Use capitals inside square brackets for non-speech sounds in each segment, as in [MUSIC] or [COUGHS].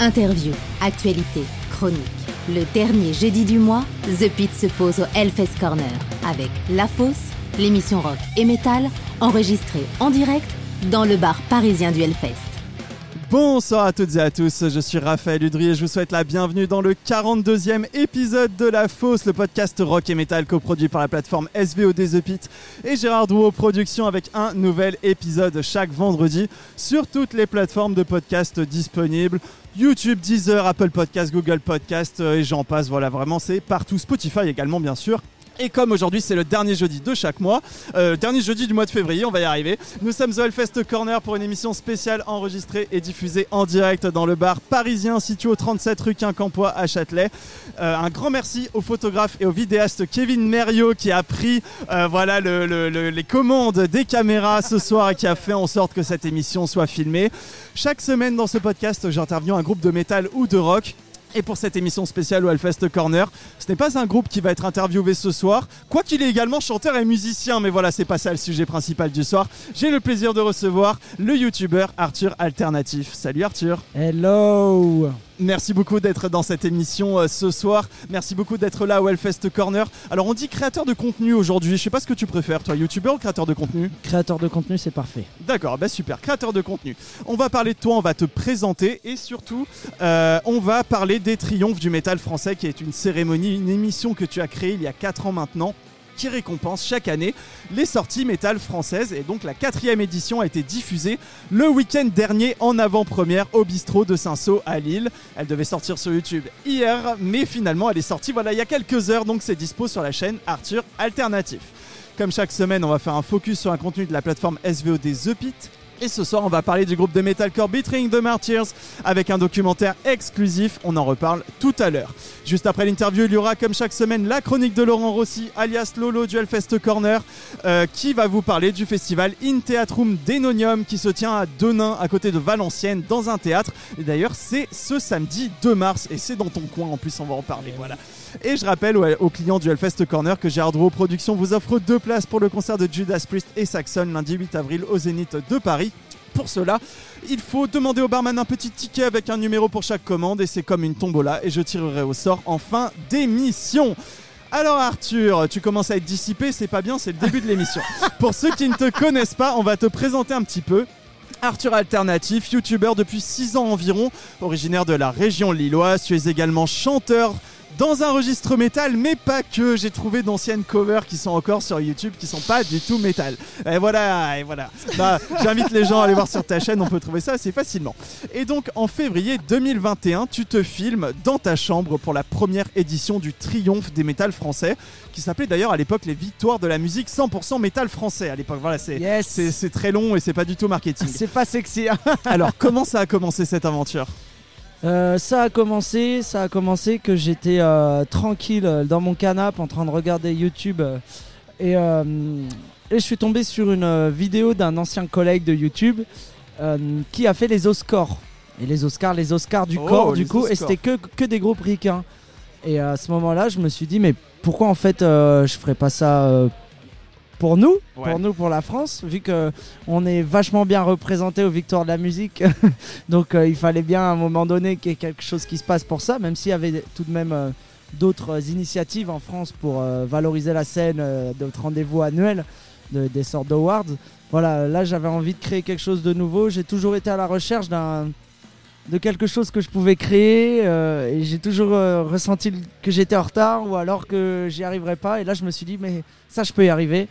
Interview, actualité, chronique. Le dernier jeudi du mois, The Pit se pose au Hellfest Corner avec La Fosse, l'émission rock et metal, enregistrée en direct dans le bar parisien du Hellfest. Bonsoir à toutes et à tous, je suis Raphaël Udry et je vous souhaite la bienvenue dans le 42e épisode de La Fosse, le podcast rock et metal coproduit par la plateforme SVOD The Pit et Gérard Drouot Productions avec un nouvel épisode chaque vendredi sur toutes les plateformes de podcast disponibles. YouTube, Deezer, Apple Podcast, Google Podcast et j'en passe, voilà vraiment c'est partout, Spotify également bien sûr. Et comme aujourd'hui c'est le dernier jeudi de chaque mois, euh, dernier jeudi du mois de février, on va y arriver. Nous sommes au Hellfest Corner pour une émission spéciale enregistrée et diffusée en direct dans le bar parisien situé au 37 rue Quincampoix à Châtelet. Euh, un grand merci au photographe et au vidéaste Kevin Merriot qui a pris euh, voilà le- le- le- les commandes des caméras ce soir et qui a fait en sorte que cette émission soit filmée. Chaque semaine dans ce podcast, j'interviewe un groupe de métal ou de rock. Et pour cette émission spéciale au Corner, ce n'est pas un groupe qui va être interviewé ce soir, quoiqu'il est également chanteur et musicien, mais voilà, c'est pas ça le sujet principal du soir. J'ai le plaisir de recevoir le youtubeur Arthur Alternatif. Salut Arthur Hello Merci beaucoup d'être dans cette émission euh, ce soir. Merci beaucoup d'être là au Hellfest Corner. Alors on dit créateur de contenu aujourd'hui, je sais pas ce que tu préfères, toi, youtubeur ou créateur de contenu? Créateur de contenu, c'est parfait. D'accord, bah super, créateur de contenu. On va parler de toi, on va te présenter et surtout, euh, on va parler des triomphes du métal français qui est une cérémonie, une émission que tu as créée il y a 4 ans maintenant qui récompense chaque année les sorties métal françaises et donc la quatrième édition a été diffusée le week-end dernier en avant-première au bistrot de Saint-Saul à Lille. Elle devait sortir sur YouTube hier mais finalement elle est sortie voilà il y a quelques heures donc c'est dispo sur la chaîne Arthur Alternatif. Comme chaque semaine, on va faire un focus sur un contenu de la plateforme SVOD The Pit. Et ce soir, on va parler du groupe de metalcore Betraying the Martyrs avec un documentaire exclusif. On en reparle tout à l'heure. Juste après l'interview, il y aura, comme chaque semaine, la chronique de Laurent Rossi, alias Lolo du Hellfest Corner, euh, qui va vous parler du festival In Theatrum Denonium qui se tient à Denain, à côté de Valenciennes, dans un théâtre. Et d'ailleurs, c'est ce samedi 2 mars et c'est dans ton coin en plus, on va en parler. Voilà. Et je rappelle aux, clients du Hellfest Corner que Gérard Drouot Productions vous offre deux places pour le concert de Judas Priest et Saxon lundi 8 avril au Zénith de Paris. Pour cela, il faut demander au barman un petit ticket avec un numéro pour chaque commande et c'est comme une tombola et je tirerai au sort en fin d'émission. Alors Arthur, tu commences à être dissipé, c'est pas bien, c'est le début de l'émission. [LAUGHS] Pour ceux qui ne te connaissent pas, on va te présenter un petit peu. Arthur Alternatif, youtubeur depuis 6 ans environ, originaire de la région lilloise, tu es également chanteur dans un registre métal, mais pas que. J'ai trouvé d'anciennes covers qui sont encore sur YouTube qui sont pas du tout métal. Et voilà, et voilà. Bah, [LAUGHS] J'invite les gens à aller voir sur ta chaîne, on peut trouver ça assez facilement. Et donc en février 2021, tu te filmes dans ta chambre pour la première édition du Triomphe des métal français, qui s'appelait d'ailleurs à l'époque les Victoires de la musique 100% métal français. À l'époque, voilà, c'est Yes c'est- c'est très long et c'est pas du tout marketing. C'est pas sexy. hein. Alors [LAUGHS] comment ça a commencé cette aventure? Euh, ça a commencé, ça a commencé que j'étais euh, tranquille euh, dans mon canapé en train de regarder YouTube et, euh, et je suis tombé sur une vidéo d'un ancien collègue de YouTube qui a fait les Oscars. Et les Oscars, les Oscars du Oh, corps du coup, et c'était que, que des groupes ricains. Et à ce moment-là, je me suis dit, mais pourquoi en fait je ferais pas ça pour nous, Ouais. pour nous, pour la France, vu que on est vachement bien représenté aux Victoires de la musique. [LAUGHS] Donc euh, il fallait bien à un moment donné qu'il y ait quelque chose qui se passe pour ça, même s'il y avait tout de même euh, d'autres initiatives en France pour euh, valoriser la scène, euh, d'autres rendez-vous annuels, de- des sortes d'awards. Voilà, là j'avais envie de créer quelque chose de nouveau. J'ai toujours été à la recherche d'un de quelque chose que je pouvais créer euh, et j'ai toujours euh, ressenti que j'étais en retard ou alors que j'y arriverais pas et là je me suis dit mais ça je peux y arriver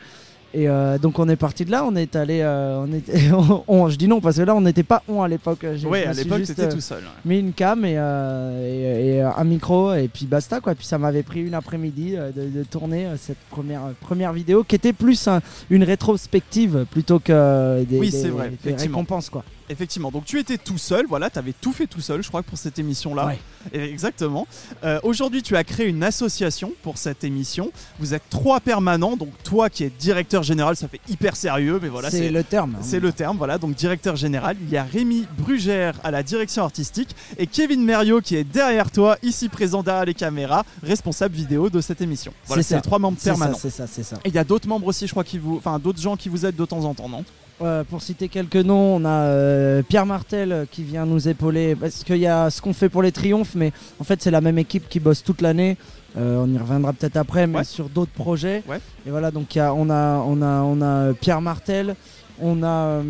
et euh, donc on est parti de là on est allé euh, on était [LAUGHS] on, je dis non parce que là on n'était pas on à l'époque J'ai- Oui, à l'époque, t'étais euh, tout seul. ouais. mis une cam et, euh, et- et un micro et puis basta quoi. Puis ça m'avait pris une après-midi de, de tourner cette première première vidéo qui était plus un- une rétrospective plutôt que des, Oui, des- c'est vrai, des effectivement. récompenses quoi. Effectivement, donc tu étais tout seul, voilà, tu avais tout fait tout seul, je crois, pour cette émission-là. Ouais. Exactement. Euh, Aujourd'hui, tu as créé une association pour cette émission. Vous êtes trois permanents, donc toi qui es directeur général, ça fait hyper sérieux, mais voilà, c'est le terme. hein. c'est le terme, voilà, donc directeur général. Il y a Rémi Brugère à la direction artistique et Kevin Merriot qui est derrière toi, ici présent derrière les caméras, responsable vidéo de cette émission. Voilà, C'est les trois membres permanents. c'est ça, c'est ça. Et il y a d'autres membres aussi, je crois, qui vous, enfin d'autres gens qui vous aident de temps en temps, non? Euh, pour citer quelques noms, on a euh, Pierre Martel euh, qui vient nous épauler parce qu'il y a ce qu'on fait pour les triomphes, mais en fait c'est la même équipe qui bosse toute l'année. Euh, on y reviendra peut-être après, mais Ouais. sur d'autres projets. Ouais. Et voilà, donc y a- on, a, on, a, on a Pierre Martel, on a euh,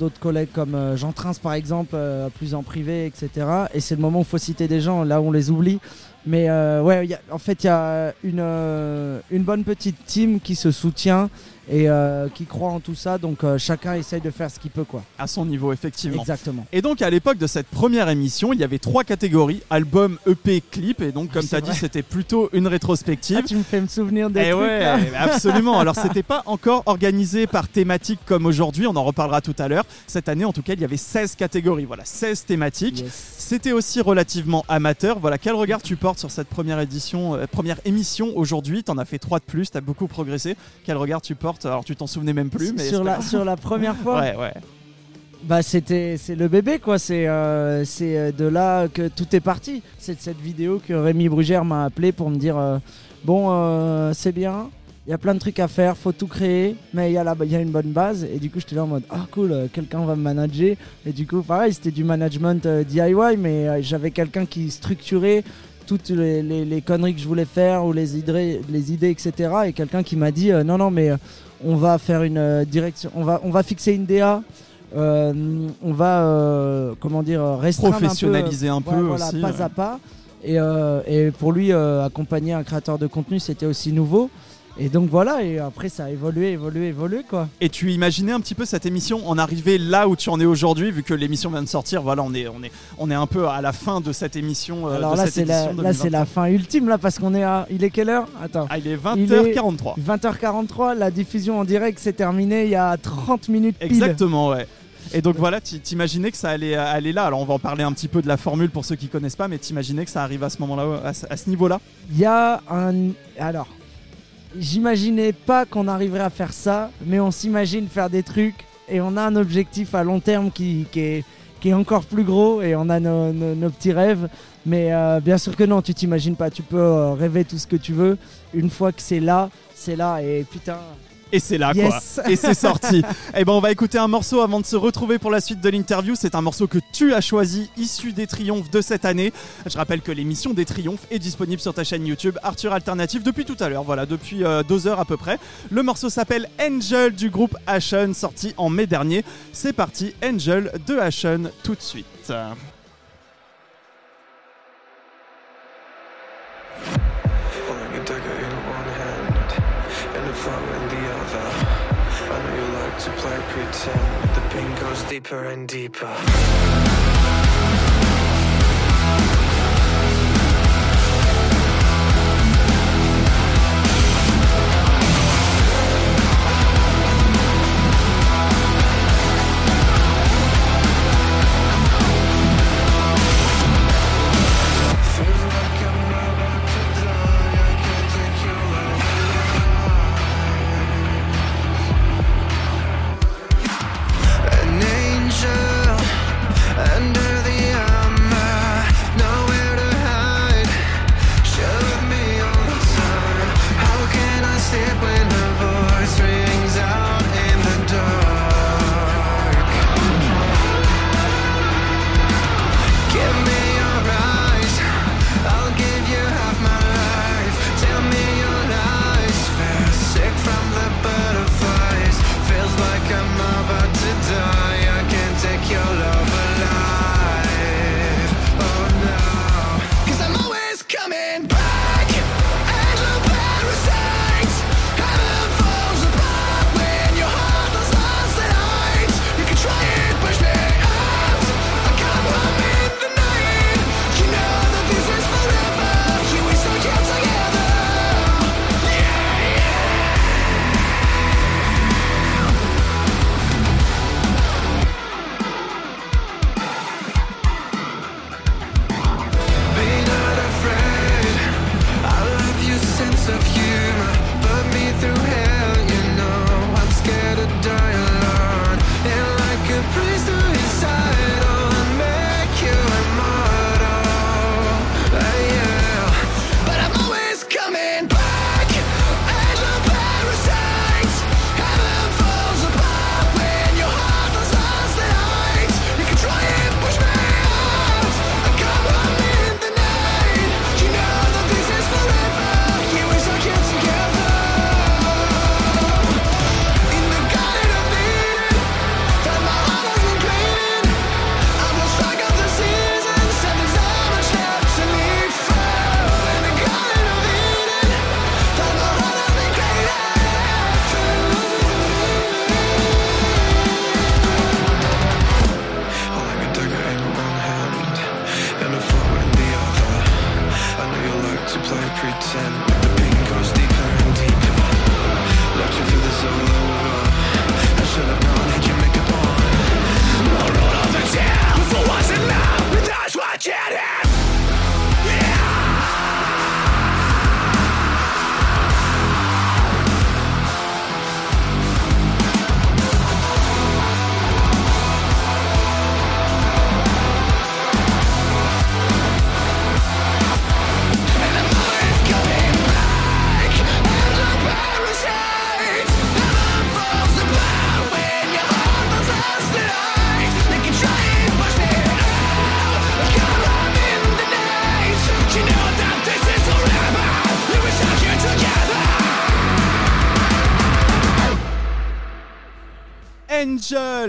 d'autres collègues comme euh, Jean Trins par exemple, euh, plus en privé, etc. Et c'est le moment où il faut citer des gens, là on les oublie. Mais euh, ouais, y a- en fait, il y a une, euh, une bonne petite team qui se soutient et euh, qui croit en tout ça. Donc euh, chacun essaye de faire ce qu'il peut, quoi. À son niveau, effectivement. Exactement. Et donc à l'époque de cette première émission, il y avait trois catégories album, EP, clip. Et donc, comme tu as dit, c'était plutôt une rétrospective. Ah, tu me fais me souvenir des Eh trucs. ouais, là. absolument. Alors c'était pas encore organisé par thématique comme aujourd'hui, on en reparlera tout à l'heure. Cette année en tout cas, il y avait 16 catégories, voilà, 16 thématiques. Yes. C'était aussi relativement amateur. Voilà, quel regard tu portes sur cette première édition, euh, première émission aujourd'hui? T'en as fait trois de plus, t'as beaucoup progressé. Quel regard tu portes Alors tu t'en souvenais même plus, mais sur, la, sur la [LAUGHS] première fois. Ouais, ouais. bah c'était c'est le bébé quoi. C'est euh, c'est euh, de là que tout est parti. C'est de cette vidéo que Rémi Brugère m'a appelé pour me dire euh, bon euh, c'est bien. Il y a plein de trucs à faire, faut tout créer, mais il y, a la- y a une bonne base. Et du coup, j'étais là en mode Ah, cool, euh, quelqu'un va me manager. Et du coup, pareil, c'était du management euh, DIY, mais euh, j'avais quelqu'un qui structurait toutes les, les- les conneries que je voulais faire ou les idées, les idées etc. Et quelqu'un qui m'a dit euh, Non, non, mais on va faire une euh, direction, on va, on va fixer une DA. euh, on va euh, comment dire restreindre un peu, un peu Ouais, voilà, aussi. pas ouais. à pas. Et, euh, et pour lui, euh, accompagner un créateur de contenu, c'était aussi nouveau. Et donc voilà, et après ça a évolué, évolué, évolué quoi. Et tu imaginais un petit peu cette émission en arriver là où tu en es aujourd'hui, vu que l'émission vient de sortir. Voilà, on est, on est, on est un peu à la fin de cette émission. euh, Alors de là, c'est la, là, c'est 2023. la fin ultime là, parce qu'on est à. Il est quelle heure? Attends. Ah, il est Il est 20h43. 20h43, la diffusion en direct s'est terminée il y a 30 minutes pile. Exactement, ouais. Et donc voilà, tu t'imaginais que ça allait aller là. Alors on va en parler un petit peu de la formule pour ceux qui connaissent pas, mais t'imaginais que ça arrive à ce moment-là, à ce niveau-là? Il y a un. Alors, j'imaginais pas qu'on arriverait à faire ça, mais on s'imagine faire des trucs et on a un objectif à long terme qui, est, encore plus gros et on a nos petits rêves. Mais euh, bien sûr que non, tu t'imagines pas. Tu peux euh, rêver tout ce que tu veux. Une fois que c'est là, c'est là et putain. Et c'est là, Yes. quoi. Et c'est [LAUGHS] sorti. Et ben, on va écouter un morceau avant de se retrouver pour la suite de l'interview. C'est un morceau que tu as choisi, issu des triomphes de cette année. Je rappelle que l'émission des triomphes est disponible sur ta chaîne YouTube Arthur Alternative depuis tout à l'heure. Voilà, depuis euh, deux heures à peu près. Le morceau s'appelle Angel du groupe Ashen, sorti en mai dernier. C'est parti, Angel de Ashen, tout de suite. To play pretend. The pain goes deeper and deeper.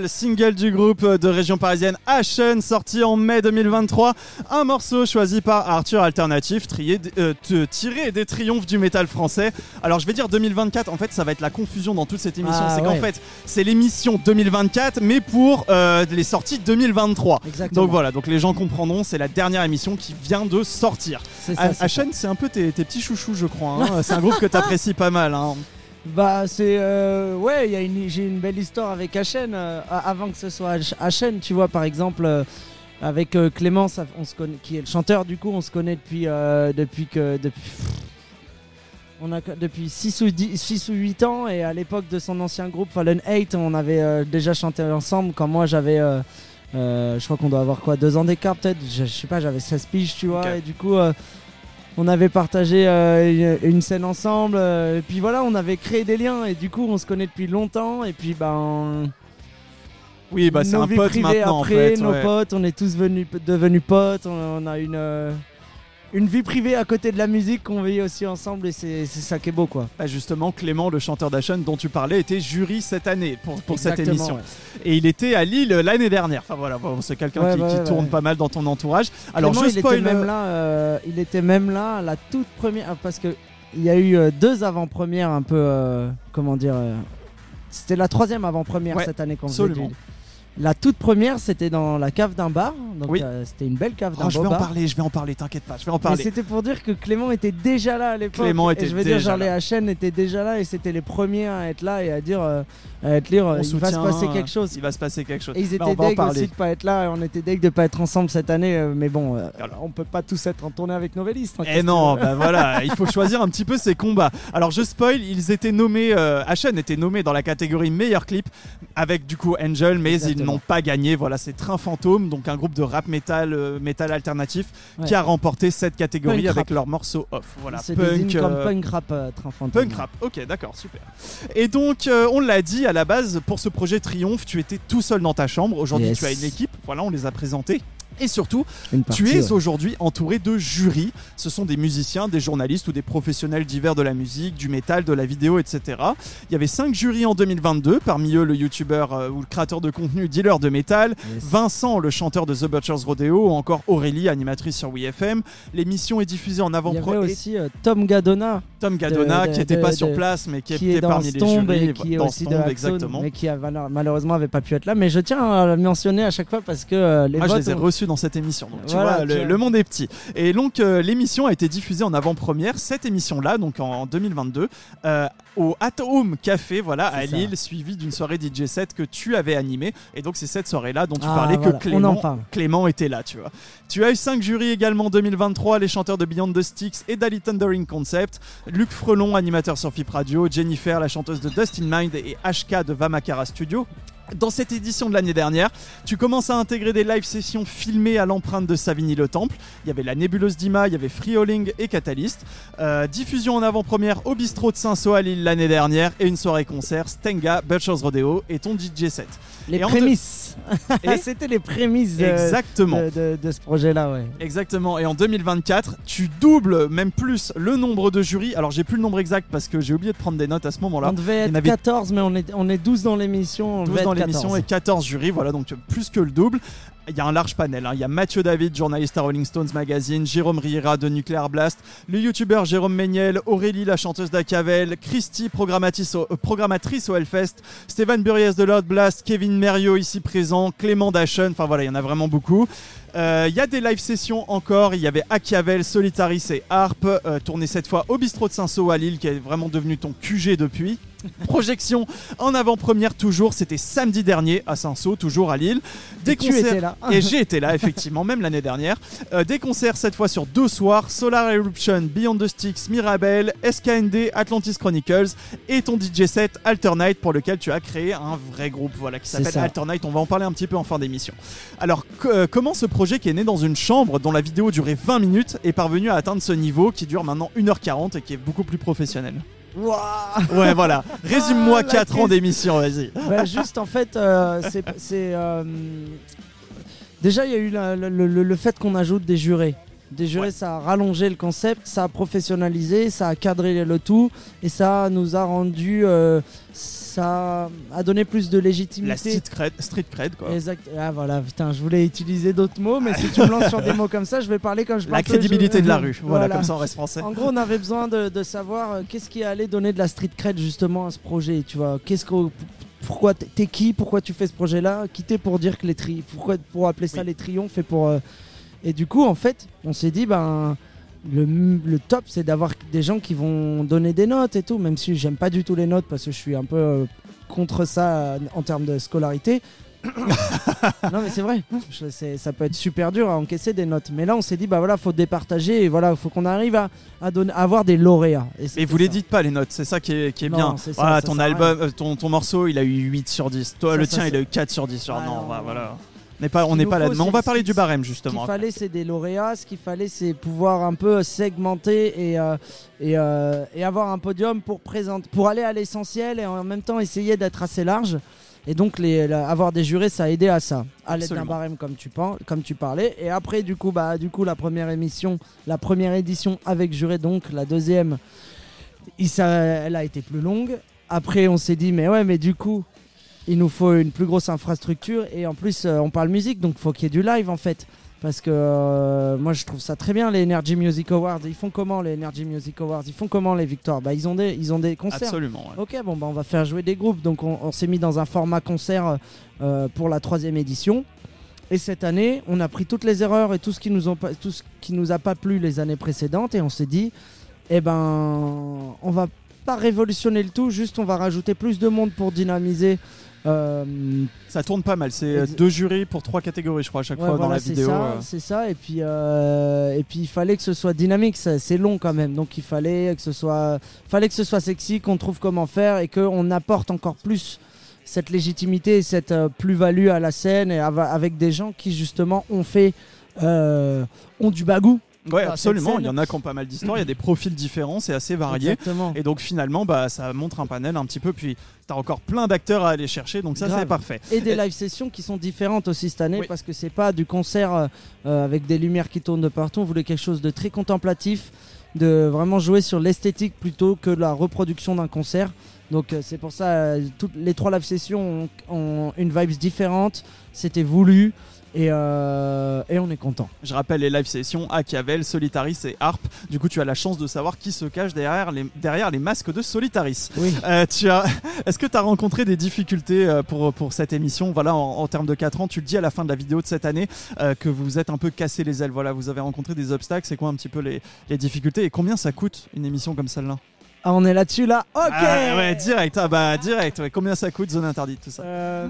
Single du groupe de région parisienne Ashen, sorti en mai 2023. Un morceau choisi par Arthur Alternative, trié- euh, tiré des triomphes du métal français. Alors je vais dire 2024, en fait ça va être la confusion dans toute cette émission. Ah, c'est qu'en fait c'est l'émission 2024, mais pour euh, les sorties 2023. Exactement. Donc voilà, donc les gens comprendront, c'est la dernière émission qui vient de sortir. C'est ça, A- c'est Ashen, c'est un peu tes, tes petits chouchous, je crois. hein. c'est un groupe que t'apprécies pas mal. hein. Bah c'est euh, ouais, il y a une j'ai une belle histoire avec Hachen euh, avant que ce soit H- Hachen, tu vois par exemple euh, avec euh, on se connaît, qui est le chanteur du coup, on se connaît depuis euh, depuis que depuis on a depuis 6 ou 10, 6 ou 8 ans et à l'époque de son ancien groupe Fallen 8, on avait euh, déjà chanté ensemble quand moi j'avais je crois qu'on doit avoir quoi deux ans d'écart peut-être, je, je sais pas, j'avais 16 piges, tu vois et du coup euh, on avait partagé euh, une, scène ensemble, euh, et puis voilà, on avait créé des liens, et du coup, on se connaît depuis longtemps, et puis ben. Oui, bah c'est un pote maintenant en après, fait. nos ouais. potes, on est tous venus, devenus potes, on, on a une, euh, une vie privée à côté de la musique qu'on vit aussi ensemble, et c'est ça qui est beau, quoi. Bah, justement, Clément, le chanteur d'Ashen dont tu parlais, était jury cette année pour, pour cette émission. ouais. Et il était à Lille l'année dernière. Enfin voilà, c'est quelqu'un Ouais, qui, ouais, qui ouais, tourne pas mal dans ton entourage. Alors Clément, je il spoil. était même euh, là, euh, il était même là la toute première, ah, parce que il y a eu euh, deux avant-premières un peu, euh, comment dire, euh, c'était la troisième avant-première cette année qu'on faisait La toute première, c'était dans la cave d'un bar, donc Oui. euh, c'était une belle cave d'un oh, je vais en bar. parler, je vais en parler, t'inquiète pas, je vais en Mais parler. c'était pour dire que Clément était déjà là à l'époque. Clément Et était je veux dire, déjà genre là. les HN étaient déjà là et c'était les premiers à être là et à dire, euh, à être lire, euh, il va se passer quelque chose. Il va se passer quelque chose. Et ils Bah, étaient en deg aussi de pas être là, et on était deg de pas être ensemble cette année, euh, mais bon, on peut pas tous être en tournée avec Novelist. hein, Eh qu'est-ce non, bah voilà, [LAUGHS] il faut choisir un petit peu ses combats. Alors je spoil, ils étaient nommés, Ashen était nommé dans la catégorie meilleur clip avec du coup Angel, mais Exactement. N'ont pas gagné. Voilà, c'est Train Fantôme, donc un groupe de rap metal, euh, metal alternatif, Ouais. qui a remporté cette catégorie Punk avec rap. leur morceau off. Voilà, désigne punk, euh, punk rap euh, Train Fantôme. Punk rap, ok, d'accord, super. Et donc, euh, on l'a dit à la base, pour ce projet Triomphe, tu étais tout seul dans ta chambre. Aujourd'hui, Yes. tu as une équipe. Voilà, on les a présentés. Et surtout, partie, tu es ouais. aujourd'hui entouré de jurys. Ce sont des musiciens, des journalistes ou des professionnels divers de la musique, du métal, de la vidéo, etc. Il y avait 5 jurys en 2022, parmi eux le youtubeur euh, ou le créateur de contenu dealer de métal, Yes. Vincent, le chanteur de The Butcher's Rodeo, ou encore Aurélie, animatrice sur WeFM. L'émission est diffusée en Il y avait avant-première. aussi euh, Tom Gadona, Tom Gadona, de- qui n'était pas de- sur place, mais qui, qui était parmi les jurys. et qui est dans aussi de Axon, exactement. mais qui a malheureusement avait pas pu être là. Mais je tiens à le mentionner à chaque fois parce que euh, les Moi, je votes les ai ont- dans cette émission. Donc, tu Voilà, vois, le, monde est petit. Et donc, euh, l'émission a été diffusée en avant-première, cette émission-là, donc en 2022, euh, au At Home Café, voilà, à ça. Lille, suivi d'une soirée DJ set que tu avais animée. Et donc, c'est cette soirée-là dont tu Ah, parlais voilà, que Clément, parle. Clément était là, tu vois. Tu as eu 5 jurys également en 2023, les chanteurs de Beyond the Sticks et d'Ali Thundering Concept, Luc Frelon, animateur sur FIP Radio, Jennifer, la chanteuse de Dust in Mind et HK de Vamakara Studio. Dans cette édition de l'année dernière, tu commences à intégrer des live sessions filmées à l'empreinte de Savigny le Temple. Il y avait la nébuleuse d'Ima, il y avait Freeholing et Catalyst. Euh, diffusion en avant-première au bistrot de Saint-Saul à Lille l'année dernière et une soirée concert Stenga, Butcher's Rodeo et ton DJ set. les Et en prémices. [LAUGHS] Et- C'était les prémices de, Exactement. de, de- de ce projet-là, ouais. Exactement. Et en 2024, tu doubles même plus le nombre de jurys. Alors j'ai plus le nombre exact parce que j'ai oublié de prendre des notes à ce moment-là. On devait être avait 14, mais on est, on est 12 dans l'émission. on 12 devait dans l'émission 14. et 14 jurys, voilà donc plus que le double. Il y a un large panel. hein. Il y a Mathieu David, journaliste à Rolling Stones Magazine, Jérôme Riera de Nuclear Blast, le youtubeur Jérôme Méniel, Aurélie, la chanteuse d'Acavel, Christy, programmatrice au, euh, programmatrice au Hellfest, Stéphane Buriez de Lord Blast, Kevin Merio ici présent, Clément Dachen, enfin voilà, il y en a vraiment beaucoup. Euh, Il y a des live sessions encore. Il y avait Achiavel, Solitaris et Harp, euh, tourné cette fois au bistrot de Saint-Saul à Lille, qui est vraiment devenu ton QG depuis. [LAUGHS] Projection en avant-première toujours, c'était samedi dernier à Saint-Saul, toujours à Lille. Des Et tu concerts. étais là. Et j'ai été là, effectivement, même l'année dernière. Euh, des concerts cette fois sur deux soirs Solar Eruption, Beyond the Sticks, Mirabel, SKND, Atlantis Chronicles et ton DJ set Alternate pour lequel tu as créé un vrai groupe voilà, qui s'appelle. Alternate. On va en parler un petit peu en fin d'émission. Alors, euh, comment ce projet qui est né dans une chambre dont la vidéo durait 20 minutes est parvenu à atteindre ce niveau qui dure maintenant 1h40 et qui est beaucoup plus professionnel Ouah. Ouais, voilà. Résume-moi Ah, la 4 ans d'émission, vas-y. Bah, juste en fait, euh, c'est. c'est, euh, Déjà, il y a eu la- le, le- le fait qu'on ajoute des jurés. Des jurés, Ouais. ça a rallongé le concept, ça a professionnalisé, ça a cadré le tout et ça nous a rendu. euh, ça a donné plus de légitimité. La street cred, street cred quoi. Exact. Ah voilà, putain, je voulais utiliser d'autres mots, mais si tu me lances sur des mots comme ça, je vais parler comme je La parle. crédibilité de la rue. Voilà, comme ça on reste français. En gros, on avait besoin de, de savoir euh, qu'est-ce qui allait donner de la street cred justement à ce projet. Tu vois, qu'est-ce que, pourquoi t'es- qui, pourquoi tu fais ce projet-là, qui t'es pour dire que les tri, pourquoi pour appeler ça Oui. les triomphes et pour. euh, Et du coup, en fait, on s'est dit ben. Le, le top, c'est d'avoir des gens qui vont donner des notes et tout, même si j'aime pas du tout les notes parce que je suis un peu euh, contre ça euh, en termes de scolarité. [COUGHS] non mais c'est vrai, Je- ça peut être super dur à encaisser des notes. Mais là on s'est dit bah voilà faut départager et voilà faut qu'on arrive à, à, donner, à avoir des lauréats. Et vous les dites pas les notes, c'est ça qui est, qui est Non, bien. c'est ça, Voilà, ça ton sert à album, euh, ton, ton morceau, il a eu 8 sur 10. Toi, le tien, il a eu 4 sur 10 sur Ah, non, non, bah, non. voilà. On n'est pas, on qu'il n'est nous pas faut, là-dedans. On va parler ce du barème Ce justement. qu'il après. fallait c'est des lauréats, ce qu'il fallait c'est pouvoir un peu segmenter et, euh, et, euh, et avoir un podium pour, présenter, pour aller à l'essentiel et en même temps essayer d'être assez large. Et donc les, la- avoir des jurés ça a aidé à ça, à l'aide d'un barème comme tu, pen- comme tu parlais. Et après du coup, bah, du coup la première émission, la première édition avec juré donc, la deuxième, il, ça, elle a été plus longue. Après on s'est dit mais ouais mais du coup il nous faut une plus grosse infrastructure et en plus euh, on parle musique donc faut qu'il y ait du live en fait. Parce que euh, moi je trouve ça très bien les Energy Music Awards. Ils font comment les Energy Music Awards? Ils font comment les victoires? Bah ils ont des ils ont des concerts. Absolument. ouais. ok bon bah on va faire jouer des groupes. Donc on, on s'est mis dans un format concert euh, pour la troisième édition. Et cette année on a pris toutes les erreurs et tout ce qui nous ont pas, tout ce qui nous a pas plu les années précédentes et on s'est dit eh ben on va pas révolutionner le tout. Juste on va rajouter plus de monde pour dynamiser euh, Ça tourne pas mal. C'est deux jurys pour trois catégories, je crois, à chaque Ouais, fois dans la c'est vidéo. ça, euh. C'est ça, et puis, euh, et puis il fallait que ce soit dynamique, c'est long quand même, donc il fallait que ce soit, fallait que ce soit sexy, qu'on trouve comment faire et qu'on apporte encore plus cette légitimité et cette euh, plus-value à la scène et avec des gens qui justement ont fait, euh, ont du bagou. Ouais, dans absolument. Il y en a qui ont pas mal d'histoires. Il y a des profils différents, c'est assez varié. Exactement. Et donc finalement, bah, ça montre un panel un petit peu. Puis t'as encore plein d'acteurs à aller chercher, donc ça c'est parfait. Et des live sessions qui sont différentes aussi cette année Oui. parce que c'est pas du concert euh, avec des lumières qui tournent de partout. On voulait quelque chose de très contemplatif, de vraiment jouer sur l'esthétique plutôt que la reproduction d'un concert. Donc euh, c'est pour ça euh, toutes les trois live sessions ont, ont une vibes différente. C'était voulu et, euh, et on est content. Je rappelle les live sessions Achiavel, Solitaris et Harp. Du coup, tu as la chance de savoir qui se cache derrière les, derrière les masques de Solitaris. Oui. Euh, tu as... Est-ce que tu as rencontré des difficultés euh, pour, pour cette émission? Voilà, en, en termes de 4 ans, tu le dis à la fin de la vidéo de cette année euh, que vous êtes un peu cassé les ailes. Voilà, vous avez rencontré des obstacles. C'est quoi un petit peu les, les difficultés et combien ça coûte une émission comme celle-là? Ah, on est là-dessus là. Ok. Ah, Ouais, direct. Ah bah direct. ouais. Combien ça coûte Zone interdite tout ça Euh,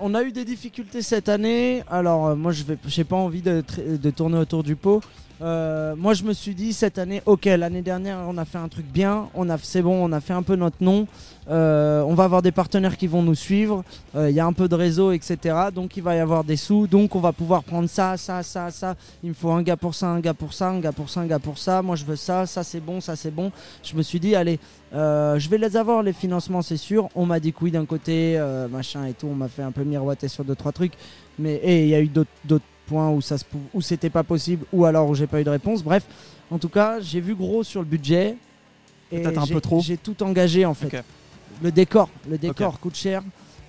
on a eu des difficultés cette année. Alors euh, moi je vais, j'ai pas envie de, de tourner autour du pot. Euh, moi je me suis dit cette année, ok, l'année dernière on a fait un truc bien, on a, c'est bon, on a fait un peu notre nom. Euh, on va avoir des partenaires qui vont nous suivre. Euh, Il y a un peu de réseau, etc. Donc il va y avoir des sous. Donc on va pouvoir prendre ça, ça, ça, ça. Il me faut un gars pour ça, un gars pour ça, un gars pour ça, un gars pour ça. Moi je veux ça, ça c'est bon, ça c'est bon. Je me suis dit allez, je vais les avoir les financements c'est sûr. On m'a dit que oui d'un côté, machin et tout. On m'a fait un peu miroiter sur deux trois trucs. Mais et il y a eu d'autres points où ça se pou- où c'était pas possible ou alors où j'ai pas eu de réponse. Bref, en tout cas j'ai vu gros sur le budget. Et Peut-être un j'ai- peu trop. J'ai tout engagé en fait. Le décor, le décor coûte cher.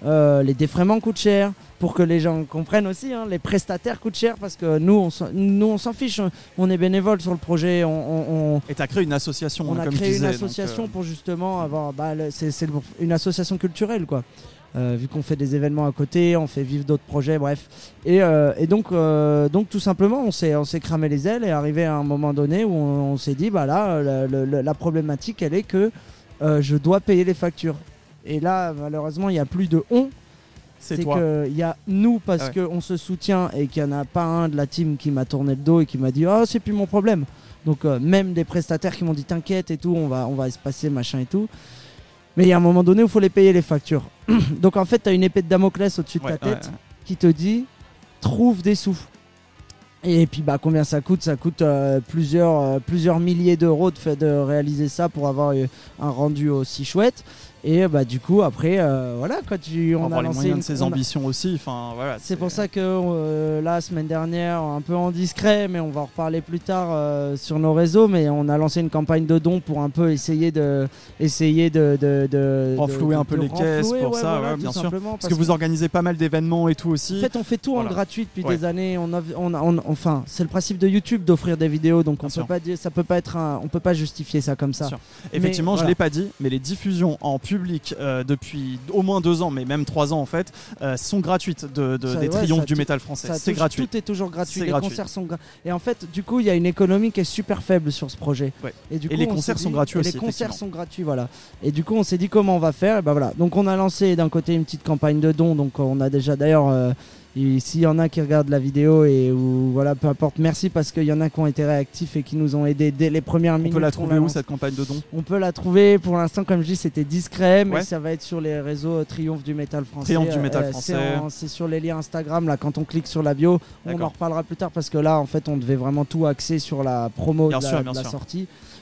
euh, les défraiements coûtent cher pour que les gens comprennent aussi. hein, les prestataires coûtent cher parce que nous, on s'en- nous, on s'en fiche. On est bénévole sur le projet. On, on- on- Et t'as créé une association. on hein, a comme créé une disais, association euh, pour justement avoir. Bah, c'est une association culturelle, quoi. Euh, vu qu'on fait des événements à côté, on fait vivre d'autres projets, bref. Et, euh, et donc, euh, donc, tout simplement, on s'est on s'est cramé les ailes et arrivé à un moment donné où on, on s'est dit, bah là, le- le- la problématique, elle est que euh, je dois payer les factures. Et là, malheureusement, il n'y a plus de on. c'est qu'il y a nous parce Ah ouais. qu'on se soutient et qu'il n'y en a pas un de la team qui m'a tourné le dos et qui m'a dit Oh, c'est plus mon problème. Donc, euh, même des prestataires qui m'ont dit T'inquiète et tout, on va, on va se passer, machin et tout. Mais il y a un moment donné où il faut les payer les factures. [CLEARS THROAT] Donc, en fait, tu as une épée de Damoclès au-dessus de Ouais, ta tête ouais, ouais. qui te dit Trouve des sous. Et puis, bah, combien ça coûte? Ça coûte euh, plusieurs, euh, plusieurs milliers d'euros de, fait de réaliser ça pour avoir euh, un rendu aussi chouette. Et bah du coup après euh, voilà quand tu On a lancé moyens une- de ses a- ambitions aussi. Voilà, C'est pour ça que euh, la semaine dernière, un peu en discret, mais on va en reparler plus tard euh, sur nos réseaux, mais on a lancé une campagne de dons pour un peu essayer de essayer de, de, de- Renflouer de- un peu les caisses pour ouais, ça, voilà, ouais, tout bien sûr. Parce que vous organisez pas mal d'événements et tout aussi. en fait, on fait tout Voilà. en gratuit depuis Ouais. des années. On, a- on, a- on- enfin, c'est le principe de YouTube d'offrir des vidéos, donc on sûr. peut pas dire, ça peut pas être, un- on peut pas justifier ça comme ça. Effectivement, Mais je l'ai pas dit, mais les diffusions en public euh, depuis au moins deux ans, mais même trois ans en fait, euh, sont gratuites de, de- Ça, des ouais, triomphes du métal français. Ça C'est gratuit. Tout est toujours gratuit. Les gratuit. concerts sont Et en fait, du coup, il y a une économie qui est super faible sur ce projet. Ouais. Et, du Et coup, les concerts sont gratuits aussi, Les concerts sont gratuits, voilà. Et du coup, on s'est dit comment on va faire. Et ben voilà. Donc, on a lancé d'un côté une petite campagne de dons. Donc, on a déjà d'ailleurs. Euh, S'il y en a qui regardent la vidéo et ou voilà, peu importe, merci parce qu'il y en a qui ont été réactifs et qui nous ont aidés dès les premières On minutes. peut la trouver où cette campagne de dons? On peut la trouver pour l'instant, comme je dis, c'était discret, mais Ouais. ça va être sur les réseaux euh, Triomphe du métal français. Triomphe du métal Euh, français. c'est sur les liens Instagram, là, quand on clique sur la bio. On en reparlera plus tard parce que là, en fait, on devait vraiment tout axer sur la promo Bien de la, sûr, de sûr.